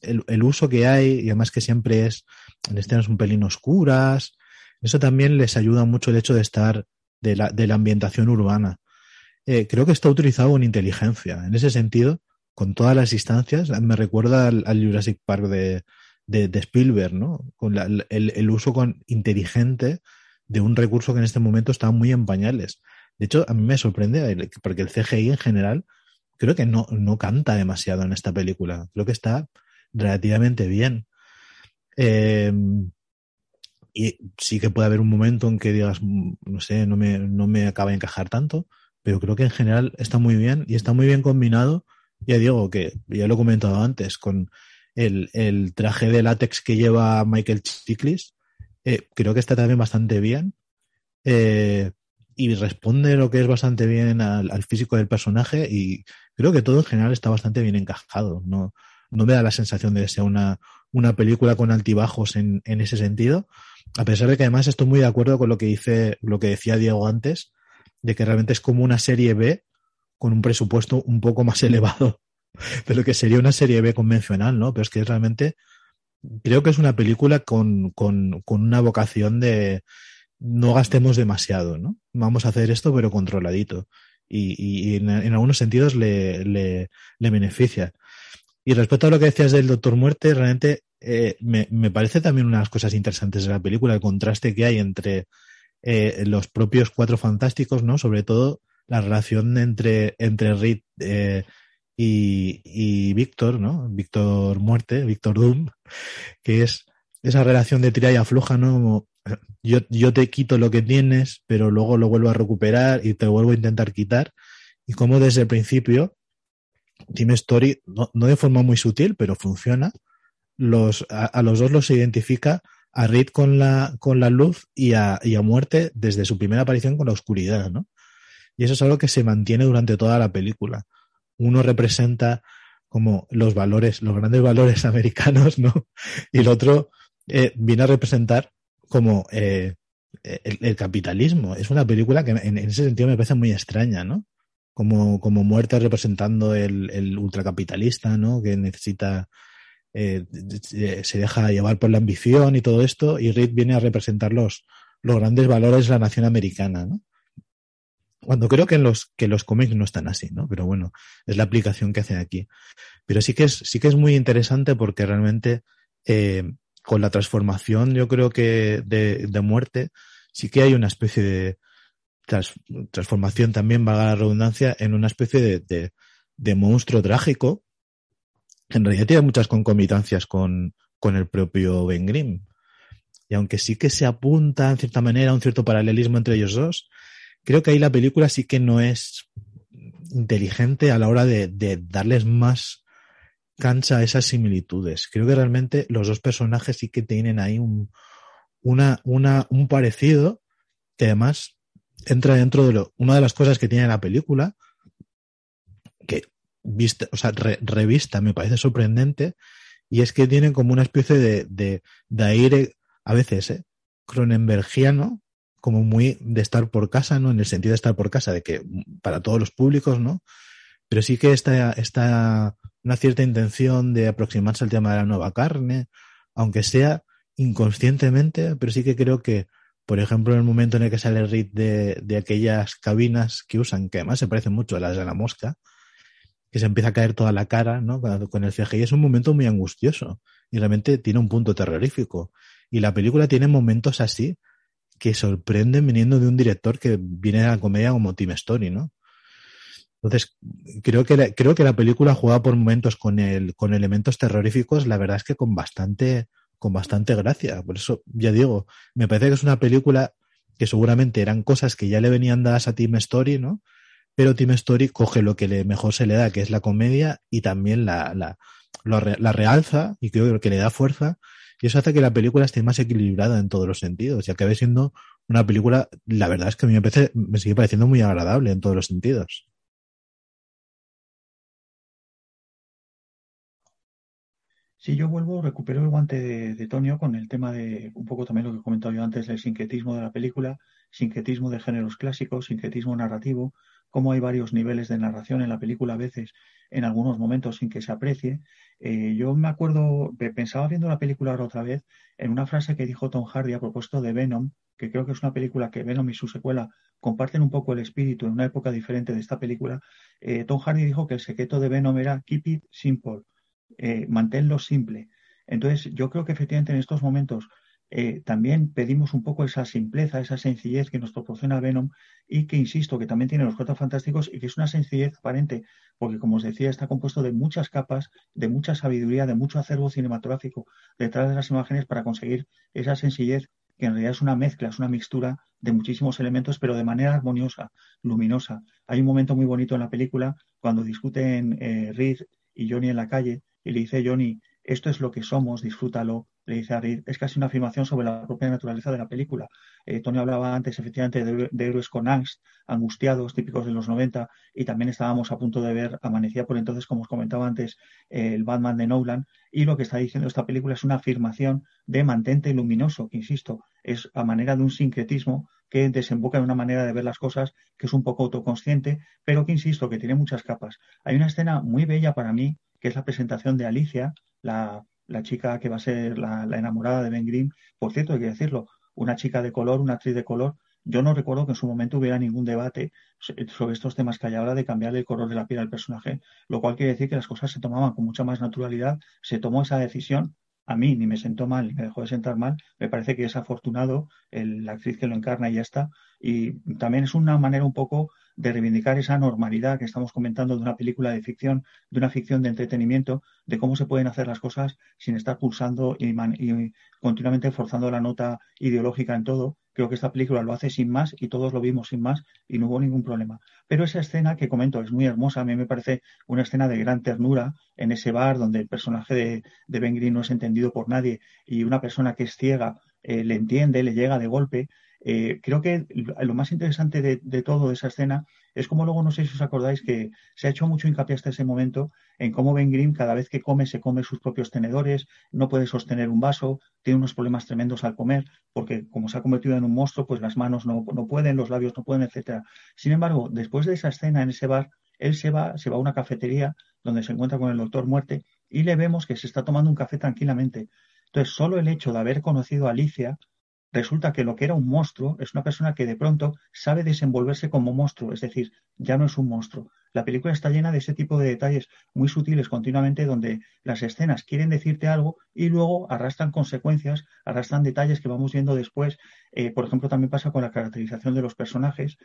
el, el uso que hay, y además que siempre es en escenas un pelín oscuras. Eso también les ayuda mucho el hecho de estar de la, de la ambientación urbana. Eh, creo que está utilizado con inteligencia. En ese sentido, con todas las instancias, me recuerda al, Jurassic Park de, de, de, Spielberg, ¿no? Con la, el, el, uso con, inteligente de un recurso que en este momento está muy en pañales. De hecho, a mí me sorprende porque el CGI en general creo que no, no canta demasiado en esta película. Creo que está relativamente bien. Eh, y sí que puede haber un momento en que digas, no sé, no me, no me acaba de encajar tanto, pero creo que en general está muy bien y está muy bien combinado ya digo que ya lo he comentado antes, con el, el traje de látex que lleva Michael Chiklis, eh, creo que está también bastante bien. Eh, y responde lo que es bastante bien al, físico del personaje y creo que todo en general está bastante bien encajado. No, no me da la sensación de que sea una, una película con altibajos en, en, ese sentido. A pesar de que además estoy muy de acuerdo con lo que dice, lo que decía Diego antes, de que realmente es como una serie B con un presupuesto un poco más [LAUGHS] elevado de lo que sería una serie B convencional, ¿no? Pero es que realmente creo que es una película con, con, con una vocación de no gastemos demasiado, ¿no? Vamos a hacer esto pero controladito. Y, y en, algunos sentidos le, le, le, beneficia. Y respecto a lo que decías del Doctor Muerte, realmente eh, me, me, parece también unas cosas interesantes de la película, el contraste que hay entre eh, los propios cuatro fantásticos, ¿no? Sobre todo la relación entre, entre Reed eh, y, y Víctor, ¿no? Víctor Muerte, Víctor Doom, que es esa relación de tira y afloja, ¿no? Como yo, yo te quito lo que tienes, pero luego lo vuelvo a recuperar y te vuelvo a intentar quitar. Y como desde el principio, Team Story, no, de forma muy sutil, pero funciona, los, a, a, los dos los identifica a Reed con la, con la luz y a, y a Muerte desde su primera aparición con la oscuridad, ¿no? Y eso es algo que se mantiene durante toda la película. Uno representa como los valores, los grandes valores [LAUGHS] americanos, ¿no? Y el otro eh, viene a representar como eh, el, capitalismo. Es una película que en, ese sentido me parece muy extraña, ¿no? Como, como muerte representando el, ultracapitalista, ¿no? Que necesita, eh, se deja llevar por la ambición y todo esto, y Reed viene a representar los, los grandes valores de la nación americana, ¿no? Cuando creo que en los, que los cómics no están así, ¿no? Pero bueno, es la aplicación que hacen aquí. Pero sí que es, sí que es muy interesante porque realmente con la transformación, yo creo que de, de, muerte, sí que hay una especie de transformación también, vaga la redundancia, en una especie de, de, de monstruo trágico. En realidad tiene muchas concomitancias con, con el propio Ben Grimm. Y aunque sí que se apunta en cierta manera a un cierto paralelismo entre ellos dos, creo que ahí la película sí que no es inteligente a la hora de, de darles más cancha a esas similitudes. Creo que realmente los dos personajes sí que tienen ahí un, una, una, un parecido que además entra dentro de lo, una de las cosas que tiene la película, que vista, o sea, re, revista me parece sorprendente, y es que tienen como una especie de, de, de aire, a veces, ¿eh? cronenbergiano, como muy de estar por casa, ¿no? En el sentido de estar por casa, de que para todos los públicos, ¿no? Pero sí que esta, esta una cierta intención de aproximarse al tema de la nueva carne, aunque sea inconscientemente, pero sí que creo que, por ejemplo, en el momento en el que sale Reed de, de aquellas cabinas que usan, que además se parecen mucho a las de la mosca, que se empieza a caer toda la cara, ¿no? Con el CGI es un momento muy angustioso y realmente tiene un punto terrorífico. Y la película tiene momentos así que sorprenden viniendo de un director que viene de la comedia como Tim Story, ¿no? Entonces, creo que, la, creo que la película juega por momentos con, el, con elementos terroríficos, la verdad es que con bastante, con bastante gracia. Por eso, ya digo, me parece que es una película que seguramente eran cosas que ya le venían dadas a Team Story, ¿no? Pero Team Story coge lo que le, mejor se le da, que es la comedia, y también la, la, la realza, y creo que le da fuerza, y eso hace que la película esté más equilibrada en todos los sentidos, y acabe siendo una película, la verdad es que a mí me, parece, me sigue pareciendo muy agradable en todos los sentidos. Si yo vuelvo, recupero el guante de, de, Tonio con el tema de un poco también lo que he comentado yo antes del sincretismo de la película, sincretismo de géneros clásicos, sincretismo narrativo, cómo hay varios niveles de narración en la película a veces, en algunos momentos sin que se aprecie. Eh, yo me acuerdo, pensaba viendo la película ahora otra vez, en una frase que dijo Tom Hardy a propósito de Venom, que creo que es una película que Venom y su secuela comparten un poco el espíritu en una época diferente de esta película. Eh, Tom Hardy dijo que el secreto de Venom era keep it simple eh, manténlo simple. Entonces, yo creo que efectivamente en estos momentos eh, también pedimos un poco esa simpleza, esa sencillez que nos proporciona Venom y que, insisto, que también tiene los cuatro fantásticos y que es una sencillez aparente, porque, como os decía, está compuesto de muchas capas, de mucha sabiduría, de mucho acervo cinematográfico detrás de las imágenes para conseguir esa sencillez que en realidad es una mezcla, es una mixtura de muchísimos elementos, pero de manera armoniosa, luminosa. Hay un momento muy bonito en la película cuando discuten eh, Reed y Johnny en la calle y le dice Johnny, esto es lo que somos, disfrútalo, le dice a Reed. Es casi una afirmación sobre la propia naturaleza de la película. Eh, Tony hablaba antes, efectivamente, de, héroes con angst, angustiados, típicos de los 90, y también estábamos a punto de ver, amanecía por entonces, como os comentaba antes, el Batman de Nolan, y lo que está diciendo esta película es una afirmación de mantente luminoso, que insisto, es a manera de un sincretismo que desemboca en una manera de ver las cosas que es un poco autoconsciente, pero que insisto, que tiene muchas capas. Hay una escena muy bella para mí, que es la presentación de Alicia, la, chica que va a ser la, enamorada de Ben Grimm. Por cierto, hay que decirlo, una chica de color, una actriz de color. Yo no recuerdo que en su momento hubiera ningún debate sobre estos temas que hay ahora de cambiarle el color de la piel al personaje, lo cual quiere decir que las cosas se tomaban con mucha más naturalidad. Se tomó esa decisión a mí ni me sentó mal ni me dejó de sentar mal. Me parece que es afortunado la actriz que lo encarna y ya está. Y también es una manera un poco de reivindicar esa normalidad que estamos comentando de una película de ficción, de una ficción de entretenimiento, de cómo se pueden hacer las cosas sin estar pulsando y, y continuamente forzando la nota ideológica en todo. Creo que esta película lo hace sin más y todos lo vimos sin más y no hubo ningún problema. Pero esa escena que comento es muy hermosa, a mí me parece una escena de gran ternura en ese bar donde el personaje de, de Ben Green no es entendido por nadie y una persona que es ciega eh, le entiende, le llega de golpe eh, creo que lo más interesante de, de, todo esa escena es como luego, no sé si os acordáis, que se ha hecho mucho hincapié hasta ese momento en cómo Ben Grimm cada vez que come se come sus propios tenedores, no puede sostener un vaso, tiene unos problemas tremendos al comer, porque como se ha convertido en un monstruo, pues las manos no, no pueden, los labios no pueden, etcétera. Sin embargo, después de esa escena en ese bar, él se va, se va a una cafetería donde se encuentra con el doctor Muerte y le vemos que se está tomando un café tranquilamente. Entonces, solo el hecho de haber conocido a Alicia resulta que lo que era un monstruo es una persona que de pronto sabe desenvolverse como monstruo, es decir, ya no es un monstruo. La película está llena de ese tipo de detalles muy sutiles continuamente donde las escenas quieren decirte algo y luego arrastran consecuencias, arrastran detalles que vamos viendo después. Eh, por ejemplo, también pasa con la caracterización de los personajes.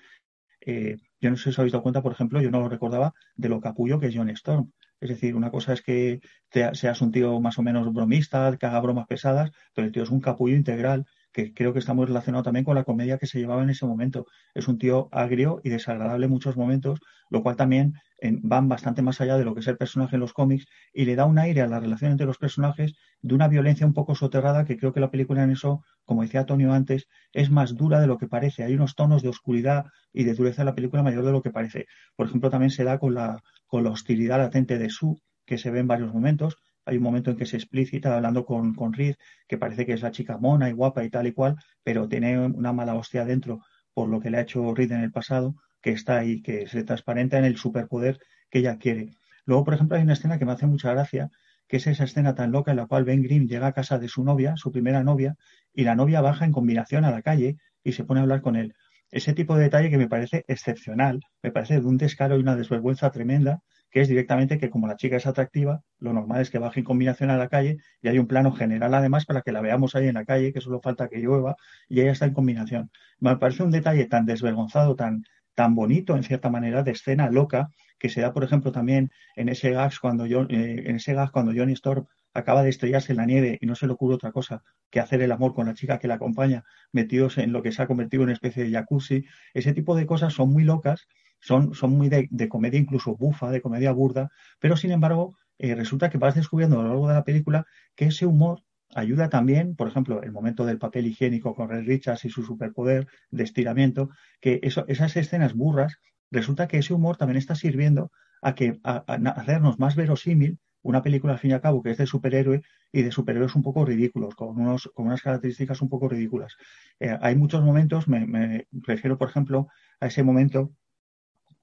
Eh, yo no sé si os habéis dado cuenta, por ejemplo, yo no lo recordaba de lo capullo que es John Storm. Es decir, una cosa es que seas un tío más o menos bromista, que haga bromas pesadas, pero el tío es un capullo integral que creo que está muy relacionado también con la comedia que se llevaba en ese momento. Es un tío agrio y desagradable en muchos momentos, lo cual también van bastante más allá de lo que es el personaje en los cómics y le da un aire a la relación entre los personajes de una violencia un poco soterrada que creo que la película en eso, como decía Antonio antes, es más dura de lo que parece. Hay unos tonos de oscuridad y de dureza en la película mayor de lo que parece. Por ejemplo, también se da con la, con la hostilidad latente de Sue, que se ve en varios momentos, hay un momento en que se explícita hablando con, con Reed, que parece que es la chica mona y guapa y tal y cual, pero tiene una mala hostia dentro por lo que le ha hecho Reed en el pasado, que está ahí, que se transparenta en el superpoder que ella quiere. Luego, por ejemplo, hay una escena que me hace mucha gracia, que es esa escena tan loca en la cual Ben Grimm llega a casa de su novia, su primera novia, y la novia baja en combinación a la calle y se pone a hablar con él. Ese tipo de detalle que me parece excepcional, me parece de un descaro y una desvergüenza tremenda, que es directamente que como la chica es atractiva, lo normal es que baje en combinación a la calle y hay un plano general además para que la veamos ahí en la calle, que solo falta que llueva y ella está en combinación. Me parece un detalle tan desvergonzado, tan, tan bonito en cierta manera, de escena loca, que se da, por ejemplo, también en ese gas cuando, yo, eh, en ese gas cuando Johnny Storm acaba de estrellarse en la nieve y no se le ocurre otra cosa que hacer el amor con la chica que la acompaña, metidos en lo que se ha convertido en una especie de jacuzzi. Ese tipo de cosas son muy locas son, son muy de, comedia incluso bufa, de comedia burda, pero sin embargo eh, resulta que vas descubriendo a lo largo de la película que ese humor ayuda también, por ejemplo, el momento del papel higiénico con Red Richards y su superpoder de estiramiento, que esas escenas burras, resulta que ese humor también está sirviendo a, que, hacernos más verosímil una película al fin y al cabo que es de superhéroe y de superhéroes un poco ridículos, con, unos, con unas características un poco ridículas. Eh, hay muchos momentos, me, me, refiero por ejemplo a ese momento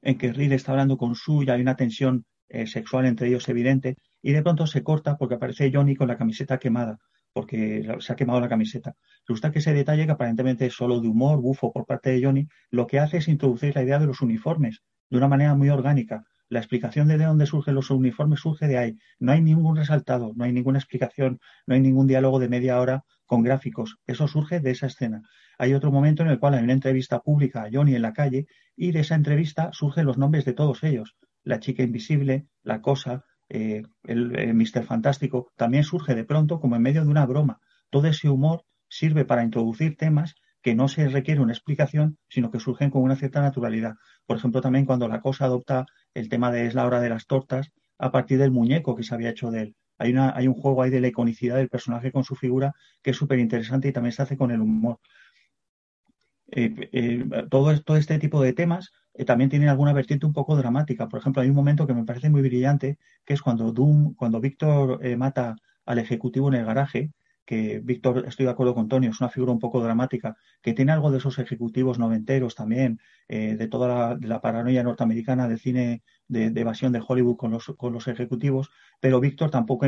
en que Reed está hablando con Sue y hay una tensión eh, sexual entre ellos evidente, y de pronto se corta porque aparece Johnny con la camiseta quemada, porque se ha quemado la camiseta. Resulta que ese detalle, que aparentemente es solo de humor, bufo por parte de Johnny, lo que hace es introducir la idea de los uniformes de una manera muy orgánica. La explicación de, de dónde surgen los uniformes surge de ahí. No hay ningún resaltado, no hay ninguna explicación, no hay ningún diálogo de media hora con gráficos. Eso surge de esa escena. Hay otro momento en el cual hay una entrevista pública a Johnny en la calle y de esa entrevista surgen los nombres de todos ellos. La chica invisible, la cosa, eh, el, el Mister Fantástico, también surge de pronto como en medio de una broma. Todo ese humor sirve para introducir temas que no se requiere una explicación, sino que surgen con una cierta naturalidad. Por ejemplo, también cuando la cosa adopta el tema de es la hora de las tortas a partir del muñeco que se había hecho de él. Hay, una, hay un juego ahí de la iconicidad del personaje con su figura que es súper interesante y también se hace con el humor. Eh, eh, todo, este tipo de temas eh, también tienen alguna vertiente un poco dramática. Por ejemplo, hay un momento que me parece muy brillante, que es cuando Doom, cuando Víctor mata al ejecutivo en el garaje que Víctor, estoy de acuerdo con Tony, es una figura un poco dramática, que tiene algo de esos ejecutivos noventeros también, eh, de toda la, paranoia norteamericana del cine de, evasión de Hollywood con los, con los ejecutivos, pero Víctor tampoco,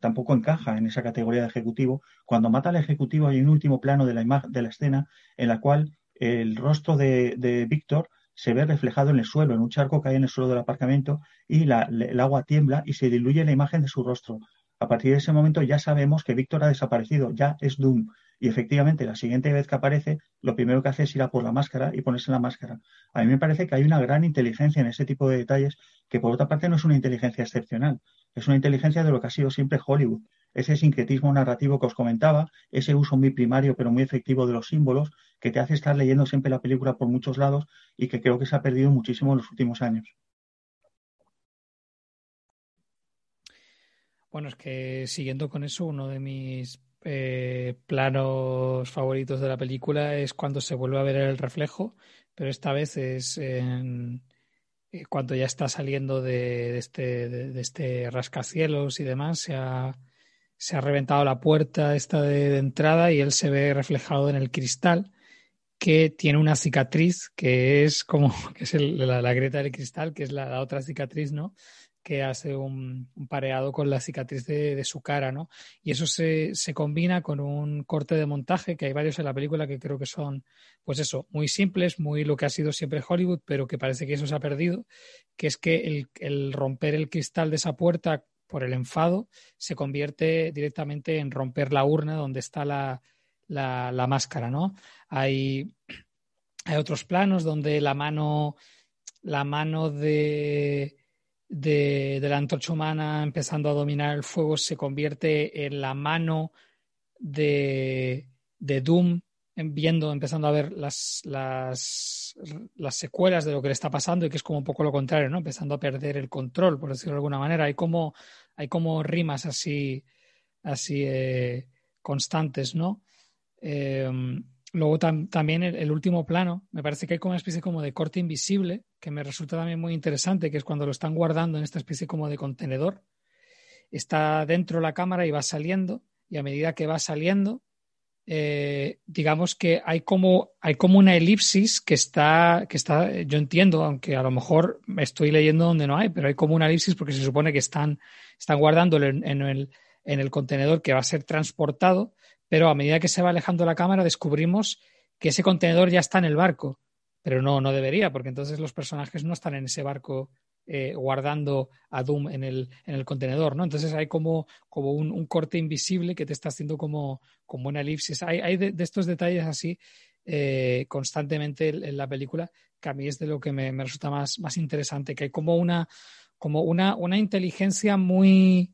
tampoco encaja en esa categoría de ejecutivo. Cuando mata al ejecutivo hay un último plano de la, de la escena en la cual el rostro de, de Víctor se ve reflejado en el suelo, en un charco que hay en el suelo del aparcamiento, y la, el agua tiembla y se diluye la imagen de su rostro. A partir de ese momento ya sabemos que Víctor ha desaparecido, ya es Doom. Y efectivamente, la siguiente vez que aparece, lo primero que hace es ir a por la máscara y ponerse la máscara. A mí me parece que hay una gran inteligencia en ese tipo de detalles, que por otra parte no es una inteligencia excepcional, es una inteligencia de lo que ha sido siempre Hollywood. Ese sincretismo narrativo que os comentaba, ese uso muy primario pero muy efectivo de los símbolos, que te hace estar leyendo siempre la película por muchos lados y que creo que se ha perdido muchísimo en los últimos años. Bueno, es que siguiendo con eso, uno de mis eh, planos favoritos de la película es cuando se vuelve a ver el reflejo, pero esta vez es en, eh, cuando ya está saliendo de, este, de, este rascacielos y demás, se ha, reventado la puerta esta de, entrada y él se ve reflejado en el cristal que tiene una cicatriz que es como [LAUGHS] que es la, la, grieta del cristal, que es la otra cicatriz, ¿no? Que hace un, pareado con la cicatriz de, su cara, ¿no? Y eso se, se, combina con un corte de montaje, que hay varios en la película que creo que son, pues eso, muy simples, muy lo que ha sido siempre Hollywood, pero que parece que eso se ha perdido, que es que el, el romper el cristal de esa puerta por el enfado se convierte directamente en romper la urna donde está la, la, la máscara, ¿no? Hay, hay otros planos donde la mano, la mano de de, la antorcha humana empezando a dominar el fuego se convierte en la mano de, de Doom viendo, empezando a ver las, las, las, secuelas de lo que le está pasando y que es como un poco lo contrario, ¿no? Empezando a perder el control, por decirlo de alguna manera. Hay como, hay como rimas así, así eh, constantes, ¿no? Eh, Luego también el, último plano, me parece que hay como una especie como de corte invisible, que me resulta también muy interesante, que es cuando lo están guardando en esta especie como de contenedor. Está dentro la cámara y va saliendo, y a medida que va saliendo, eh, digamos que hay como, hay como una elipsis que está, que está, yo entiendo, aunque a lo mejor me estoy leyendo donde no hay, pero hay como una elipsis porque se supone que están, están guardándolo en, el, en el contenedor que va a ser transportado, pero a medida que se va alejando la cámara descubrimos que ese contenedor ya está en el barco, pero no, no debería, porque entonces los personajes no están en ese barco eh, guardando a Doom en el, en el contenedor, ¿no? Entonces hay como, como un, corte invisible que te está haciendo como, como una elipsis. Hay, hay de, estos detalles así eh, constantemente en, la película que a mí es de lo que me, resulta más, más interesante, que hay como una, como una, una inteligencia muy,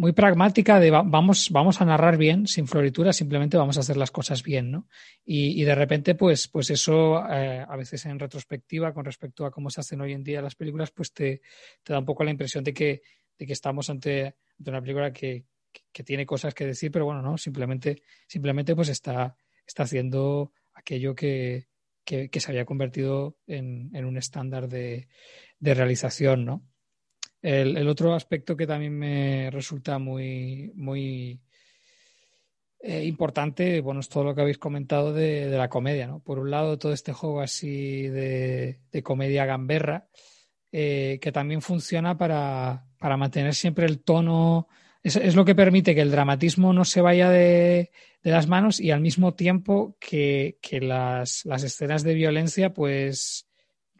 muy pragmática de vamos, vamos a narrar bien, sin floritura, simplemente vamos a hacer las cosas bien, ¿no? Y, de repente, pues, pues eso, eh, a veces en retrospectiva, con respecto a cómo se hacen hoy en día las películas, pues te, te da un poco la impresión de que, de que estamos ante, una película que, que, tiene cosas que decir, pero bueno, no, simplemente, simplemente pues está, está haciendo aquello que, que, se había convertido en, en un estándar de, de realización, ¿no? El, otro aspecto que también me resulta muy, muy eh, importante, bueno, es todo lo que habéis comentado de, la comedia, ¿no? Por un lado, todo este juego así de, comedia gamberra, eh, que también funciona para, mantener siempre el tono. Es, lo que permite que el dramatismo no se vaya de, las manos y al mismo tiempo que, las, escenas de violencia, pues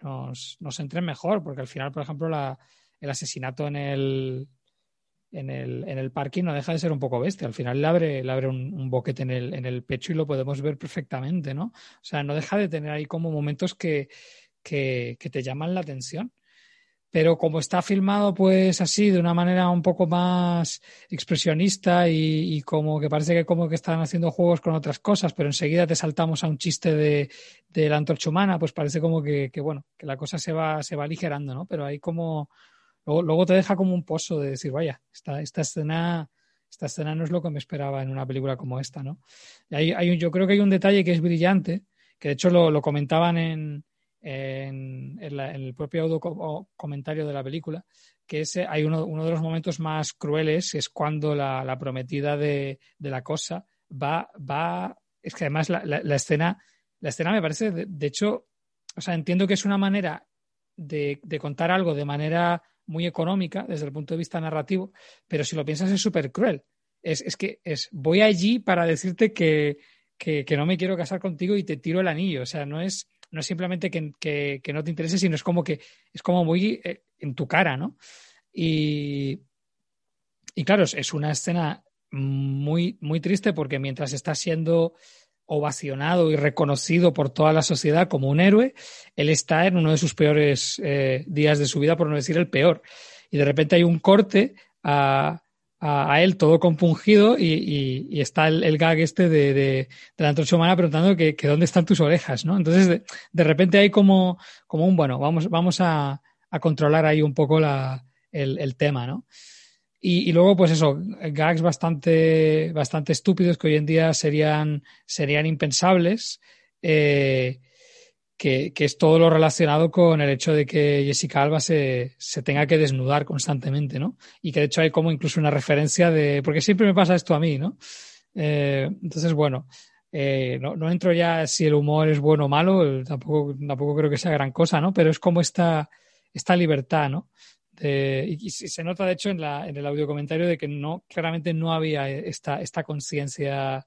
nos, nos entren mejor, porque al final, por ejemplo, la el asesinato en el, en el, en el parking no deja de ser un poco bestia. Al final le abre, le abre un, boquete en el, en el pecho y lo podemos ver perfectamente, ¿no? O sea, no deja de tener ahí como momentos que, que, te llaman la atención. Pero como está filmado pues así, de una manera un poco más expresionista y, como que parece que como que están haciendo juegos con otras cosas, pero enseguida te saltamos a un chiste de, de la antorcha humana, pues parece como que, que, bueno, que la cosa se va, se va aligerando, ¿no? Pero hay como, Luego, te deja como un pozo de decir, vaya, esta, escena esta escena no es lo que me esperaba en una película como esta, ¿no? hay, hay un, yo creo que hay un detalle que es brillante, que de hecho lo, comentaban en, en, el propio audio comentario de la película, que es, hay uno, uno, de los momentos más crueles, es cuando la, prometida de, la cosa va, va, es que además la, escena, la escena me parece, de, hecho, o sea, entiendo que es una manera de, de contar algo de manera muy económica desde el punto de vista narrativo, pero si lo piensas es súper cruel. Es, es, que es, voy allí para decirte que, que, no me quiero casar contigo y te tiro el anillo. O sea, no es, no es simplemente que, que no te interese, sino es como que es como muy eh, en tu cara, ¿no? Y, y claro, es una escena muy, muy triste porque mientras está siendo ovacionado y reconocido por toda la sociedad como un héroe, él está en uno de sus peores eh, días de su vida, por no decir el peor. Y de repente hay un corte a, a, él todo compungido y, y, está el, gag este de, de, de la antorcha humana preguntando que, que, dónde están tus orejas, ¿no? Entonces, de, de, repente hay como, como un, bueno, vamos, vamos a, a controlar ahí un poco la, el, el tema, ¿no? Y, luego, pues eso, gags bastante, bastante estúpidos que hoy en día serían, serían impensables, eh, que, es todo lo relacionado con el hecho de que Jessica Alba se, se, tenga que desnudar constantemente, ¿no? Y que de hecho hay como incluso una referencia de, porque siempre me pasa esto a mí, ¿no? Eh, entonces, bueno, eh, no, no, entro ya si el humor es bueno o malo, tampoco, tampoco creo que sea gran cosa, ¿no? Pero es como esta, esta libertad, ¿no? Y, se nota, de hecho, en, la, en el audio comentario de que no, claramente no había esta, esta conciencia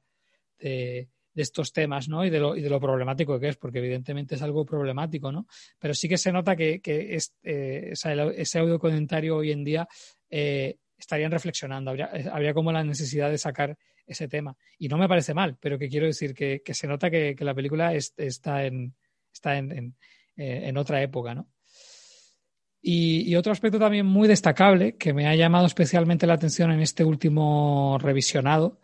de, estos temas, ¿no? Y de, lo, y de lo problemático que es, porque evidentemente es algo problemático, ¿no? Pero sí que se nota que, eh, ese audio comentario hoy en día eh, estarían reflexionando, habría, habría como la necesidad de sacar ese tema. Y no me parece mal, pero que quiero decir que, se nota que, la película está en, está en, eh, en otra época, ¿no? Y, otro aspecto también muy destacable que me ha llamado especialmente la atención en este último revisionado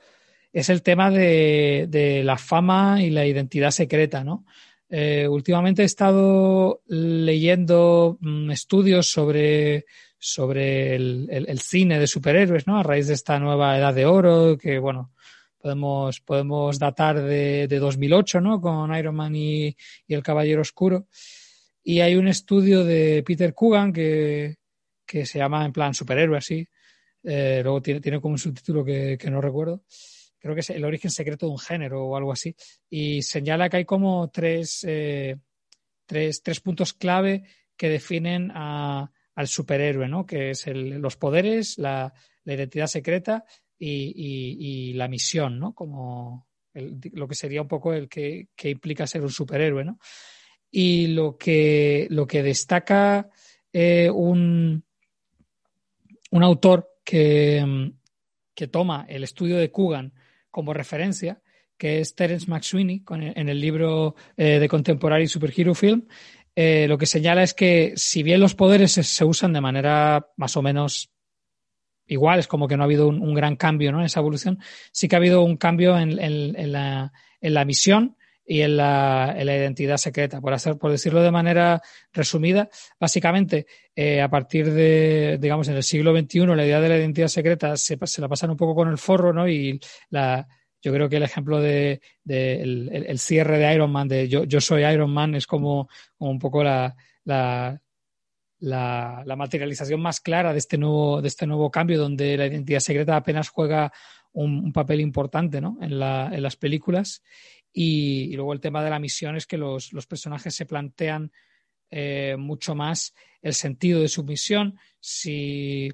es el tema de, la fama y la identidad secreta, ¿no? Eh, últimamente he estado leyendo mm, estudios sobre, sobre el, cine de superhéroes, ¿no? A raíz de esta nueva edad de oro que, bueno, podemos, podemos datar de, de 2008, ¿no? Con Iron Man y el Caballero Oscuro. Y hay un estudio de Peter Coogan que, se llama en plan superhéroe así. Eh, luego tiene, tiene como un subtítulo que, no recuerdo. creo que es el origen secreto de un género o algo así, y señala que hay como tres, eh, tres, tres, puntos clave que definen al superhéroe, ¿no? Que es los poderes, la, identidad secreta y, y, la misión, ¿no? Como lo que sería un poco el que, que, implica ser un superhéroe, ¿no? Y lo que, lo que destaca eh, un, un autor que, que toma el estudio de Coogan como referencia, que es Terence McSweeney, en el libro eh, de Contemporary Superhero Film, eh, lo que señala es que si bien los poderes se, usan de manera más o menos igual, es como que no ha habido un, un gran cambio ¿no? en esa evolución, sí que ha habido un cambio en, en, en, la, en la, misión y en la, la, identidad secreta. Por, hacer, por decirlo de manera resumida, básicamente, eh, a partir de, digamos, en el siglo XXI, la idea de la identidad secreta se, la pasan un poco con el forro, ¿no? Y la, yo creo que el ejemplo de, el, cierre de Iron Man, de yo, yo soy Iron Man, es como, como un poco la, la, la, la, materialización más clara de este nuevo, de este nuevo cambio, donde la identidad secreta apenas juega un, papel importante ¿no? en, la, en las películas. Y, luego el tema de la misión es que los, personajes se plantean eh, mucho más el sentido de su misión, si,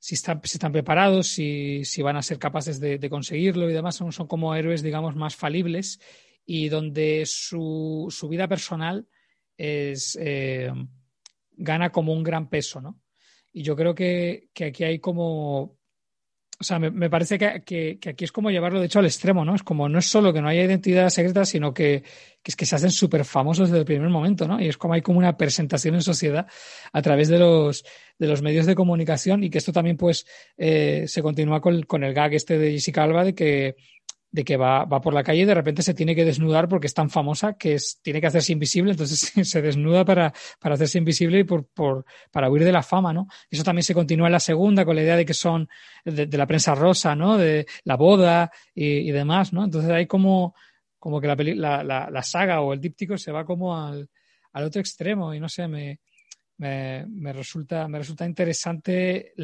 están, preparados, si, van a ser capaces de, conseguirlo y demás. Son, como héroes, digamos, más falibles y donde su, vida personal es, eh, gana como un gran peso, ¿no? Y yo creo que aquí hay como o sea, me, parece que, que, que, aquí es como llevarlo, de hecho, al extremo, ¿no? Es como, no es solo que no haya identidad secreta, sino que, que es que se hacen súper famosos desde el primer momento, ¿no? Y es como hay como una presentación en sociedad a través de los, de los medios de comunicación y que esto también, pues, eh, se continúa con, con, el gag este de Jessica Alba de que, de que va, va, por la calle y de repente se tiene que desnudar porque es tan famosa que es, tiene que hacerse invisible, entonces [LAUGHS] se desnuda para, para hacerse invisible y por, por, para huir de la fama, ¿no? Eso también se continúa en la segunda con la idea de que son de, la prensa rosa, ¿no? De la boda y, y, demás, ¿no? Entonces hay como, como que la, la, la, la, saga o el díptico se va como al, al otro extremo y no sé, me, me, me resulta, me resulta interesante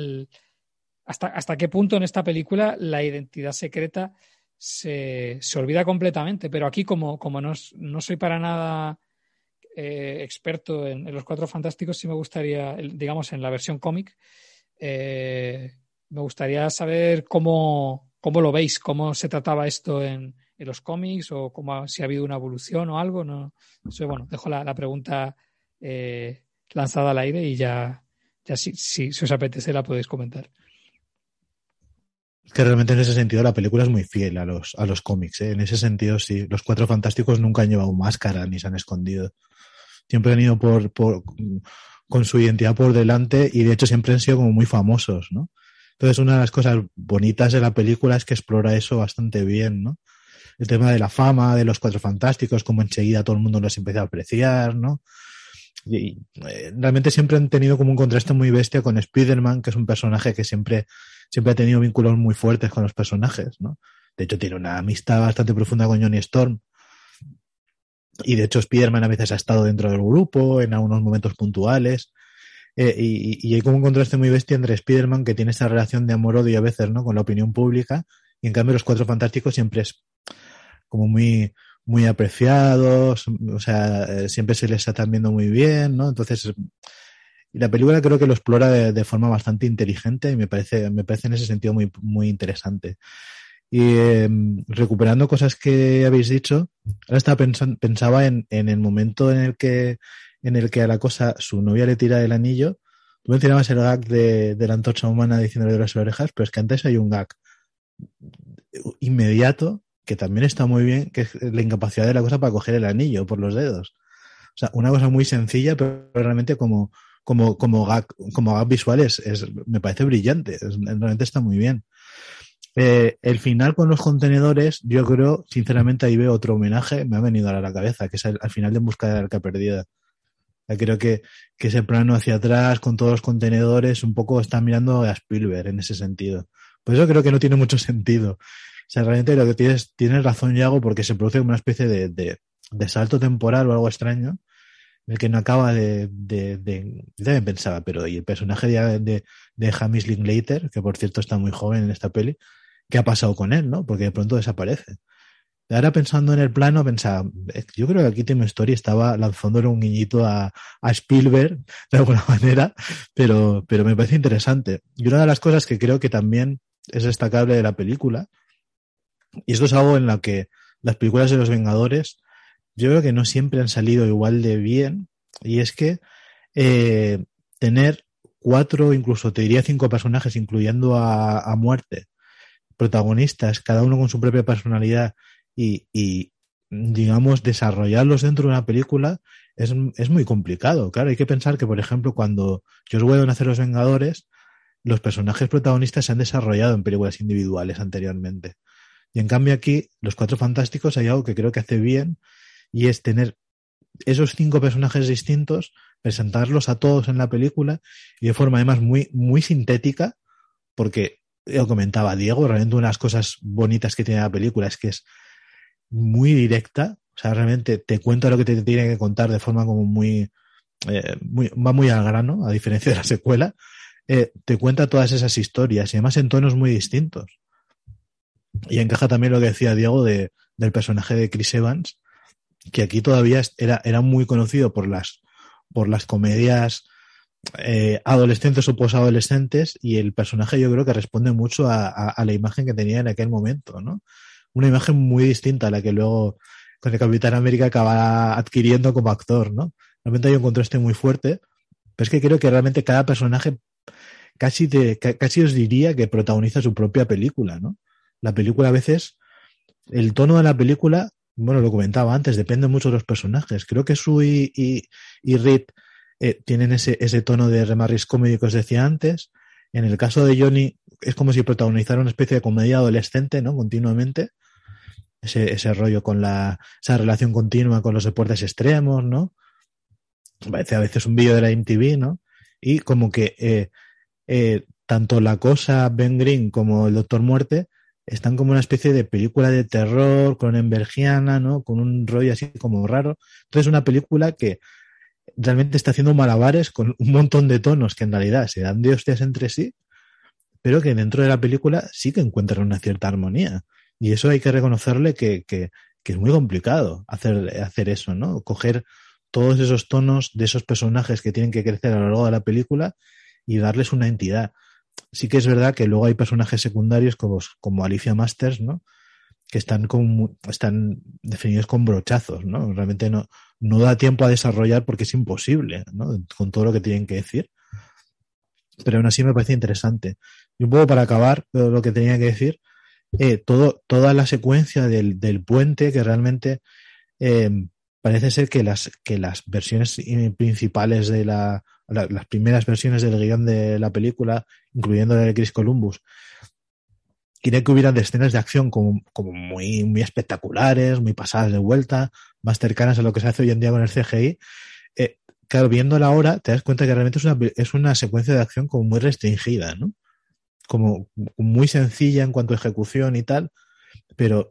hasta, hasta qué punto en esta película la identidad secreta se, se olvida completamente. Pero aquí, como, como no, no soy para nada eh, experto en, los Cuatro Fantásticos, sí me gustaría, digamos, en la versión cómic, eh, me gustaría saber cómo, cómo lo veis, cómo se trataba esto en, en los cómics o cómo, si ha habido una evolución o algo. No, bueno, dejo la, la pregunta eh, lanzada al aire y ya, ya si, si, si os apetece la podéis comentar que realmente en ese sentido la película es muy fiel a los, a los cómics. ¿eh? En ese sentido, sí. Los cuatro fantásticos nunca han llevado máscara ni se han escondido. Siempre han ido por, por, con su identidad por delante y de hecho siempre han sido como muy famosos, ¿no? Entonces, una de las cosas bonitas de la película es que explora eso bastante bien, ¿no? El tema de la fama, de los cuatro fantásticos, como enseguida todo el mundo los empieza a apreciar, ¿no? Y, eh, realmente siempre han tenido como un contraste muy bestia con Spider-Man, que es un personaje que siempre siempre ha tenido vínculos muy fuertes con los personajes, ¿no? De hecho, tiene una amistad bastante profunda con Johnny Storm. Y de hecho, Spider-Man a veces ha estado dentro del grupo en algunos momentos puntuales. Eh, y, hay como un contraste muy bestia entre Spider-Man, que tiene esa relación de amor-odio a veces, ¿no? Con la opinión pública. Y en cambio, los Cuatro Fantásticos siempre es como muy, muy apreciados. O sea, eh, siempre se les está viendo muy bien, ¿no? Entonces, la película creo que lo explora de, de, forma bastante inteligente y me parece, me parece en ese sentido muy, muy interesante. Y eh, recuperando cosas que habéis dicho, ahora estaba pensando, pensaba en, en, el momento en el que en el que a la cosa su novia le tira el anillo. Tú mencionabas el gag de, de la antorcha humana diciéndole de las orejas, pero es que antes hay un gag inmediato que también está muy bien, que es la incapacidad de la cosa para coger el anillo por los dedos. O sea, una cosa muy sencilla, pero realmente como, como, como, gag, como gag visual es, me parece brillante, realmente está muy bien. Eh, el final con los contenedores, yo creo, sinceramente ahí veo otro homenaje, me ha venido a la cabeza, que es el, al final de En busca de la arca perdida. Creo que, que ese plano hacia atrás con todos los contenedores un poco está mirando a Spielberg en ese sentido. Por eso creo que no tiene mucho sentido. Sea, realmente lo que tienes, tienes razón, Yago, porque se produce una especie de, de, de salto temporal o algo extraño el que no acaba de, de, de, también pensaba, pero y el personaje de, de, de Hamish Linklater, que por cierto está muy joven en esta peli, qué ha pasado con él, ¿no? Porque de pronto desaparece. Ahora pensando en el plano, pensaba, yo creo que aquí Tim Story estaba lanzándole un guiñito a, a, Spielberg de alguna [LAUGHS] manera, pero, pero me parece interesante. Y una de las cosas que creo que también es destacable de la película, y esto es algo en lo que las películas de los Vengadores, yo creo que no siempre han salido igual de bien, y es que eh, tener cuatro, incluso te diría cinco personajes, incluyendo a, a muerte, protagonistas, cada uno con su propia personalidad, y, digamos, desarrollarlos dentro de una película es, es, muy complicado. Claro, hay que pensar que, por ejemplo, cuando Joss Whedon hace Los Vengadores, los personajes protagonistas se han desarrollado en películas individuales anteriormente. Y en cambio aquí, Los Cuatro Fantásticos hay algo que creo que hace bien y es tener esos cinco personajes distintos, presentarlos a todos en la película y de forma además muy, muy sintética, porque yo comentaba Diego, realmente una de las cosas bonitas que tiene la película es que es muy directa, o sea, realmente te cuenta lo que te tiene que contar de forma como muy, eh, muy va muy al grano, a diferencia de la secuela, eh, te cuenta todas esas historias y además en tonos muy distintos. Y encaja también lo que decía Diego de, del personaje de Chris Evans, que aquí todavía era, era muy conocido por las, por las comedias eh, adolescentes o posadolescentes y el personaje yo creo que responde mucho a, la imagen que tenía en aquel momento, ¿no? una imagen muy distinta a la que luego con el Capitán América acaba adquiriendo como actor, ¿no? Realmente hay un contraste muy fuerte, pero es que creo que realmente cada personaje casi, te, casi os diría que protagoniza su propia película, ¿no? La película a veces, el tono de la película, bueno, lo comentaba antes, depende mucho de los personajes. Creo que Sue y, y, eh, tienen ese, ese tono de remarris comedy que os decía antes. En el caso de Johnny, es como si protagonizara una especie de comedia adolescente, ¿no? Continuamente. Ese, ese rollo con la, esa relación continua con los deportes extremos, ¿no? Parece a veces un vídeo de la MTV, ¿no? Y como que eh, eh, tanto la cosa Ben Green como el Doctor Muerte están como una especie de película de terror, con envergiana, ¿no? Con un rollo así como raro. Entonces, una película que realmente está haciendo malabares con un montón de tonos que en realidad se dan de hostias entre sí, pero que dentro de la película sí que encuentran una cierta armonía. Y eso hay que reconocerle que, que, que es muy complicado hacer, hacer eso, ¿no? Coger todos esos tonos de esos personajes que tienen que crecer a lo largo de la película y darles una entidad. Sí que es verdad que luego hay personajes secundarios como, como Alicia Masters, ¿no? Que están, con, están definidos con brochazos, ¿no? Realmente no, no da tiempo a desarrollar porque es imposible, ¿no? Con todo lo que tienen que decir. Pero aún así me parece interesante. Y un poco para acabar lo que tenía que decir, eh, todo, toda la secuencia del, del puente que realmente eh, parece ser que las, que las versiones principales de la, la, las primeras versiones del guion de la película, incluyendo la de Chris Columbus, quería que hubieran escenas de acción como, como muy, muy espectaculares, muy pasadas de vuelta, más cercanas a lo que se hace hoy en día con el CGI. Eh, claro, viendo la hora, te das cuenta que realmente es una, es una secuencia de acción como muy restringida, ¿no? Como muy sencilla en cuanto a ejecución y tal, pero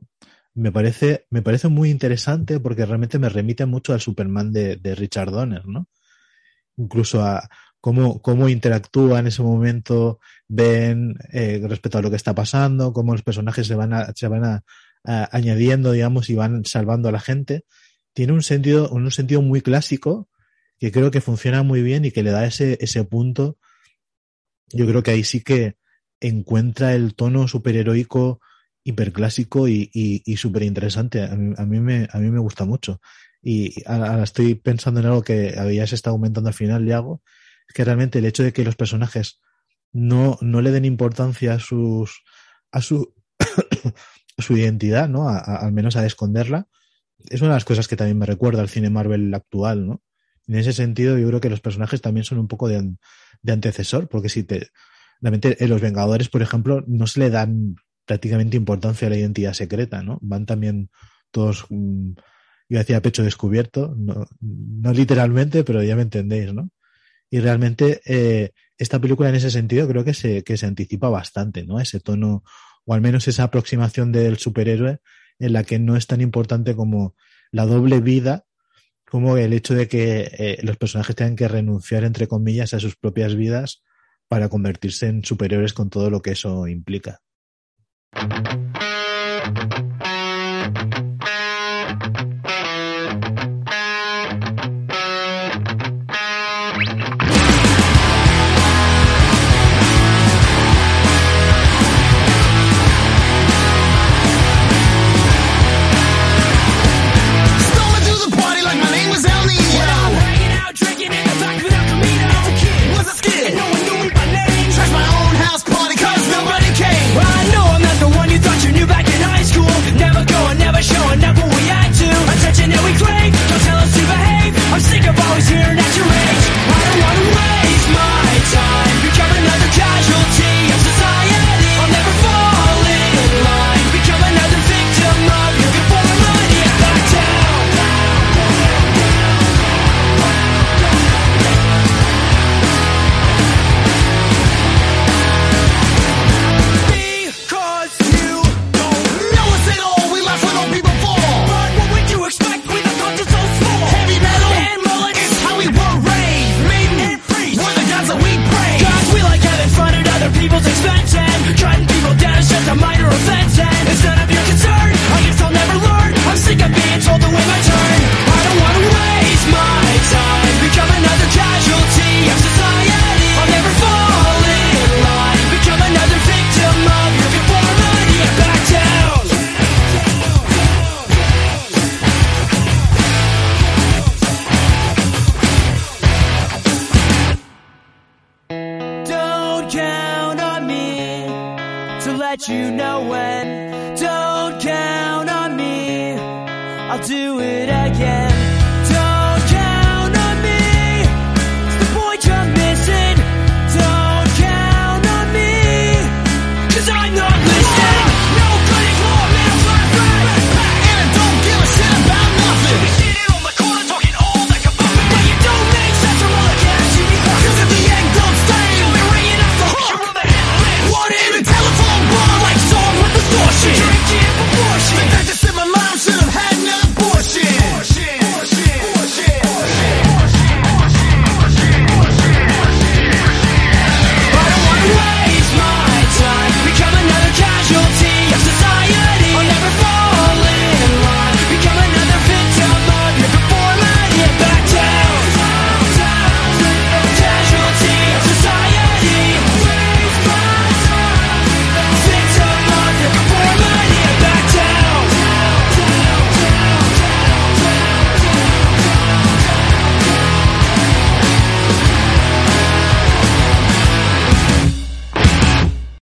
me parece, me parece muy interesante porque realmente me remite mucho al Superman de, de Richard Donner, ¿no? Incluso a, cómo, cómo interactúa en ese momento Ben eh, respecto a lo que está pasando, cómo los personajes se van, a, se van a, a, añadiendo, digamos, y van salvando a la gente. Tiene un sentido, un sentido muy clásico que creo que funciona muy bien y que le da ese, ese punto. Yo creo que ahí sí que encuentra el tono superheroico hiperclásico y, y, y súper interesante. A mí, a, mí me, a mí me gusta mucho. Y ahora estoy pensando en algo que habías estado aumentando al final, Liago, que realmente el hecho de que los personajes no, no le den importancia a sus a su [COUGHS] a su identidad, ¿no? A, al menos a esconderla, es una de las cosas que también me recuerda al cine Marvel actual, ¿no? En ese sentido, yo creo que los personajes también son un poco de, de antecesor, porque si te. Realmente, en los Vengadores, por ejemplo, no se le dan prácticamente importancia a la identidad secreta, ¿no? Van también todos, yo decía pecho descubierto, no, no literalmente, pero ya me entendéis, ¿no? Y realmente eh, esta película en ese sentido creo que se, que se anticipa bastante, ¿no? Ese tono, o al menos esa aproximación del superhéroe en la que no es tan importante como la doble vida, como el hecho de que eh, los personajes tengan que renunciar, entre comillas, a sus propias vidas para convertirse en superiores con todo lo que eso implica. Thank you.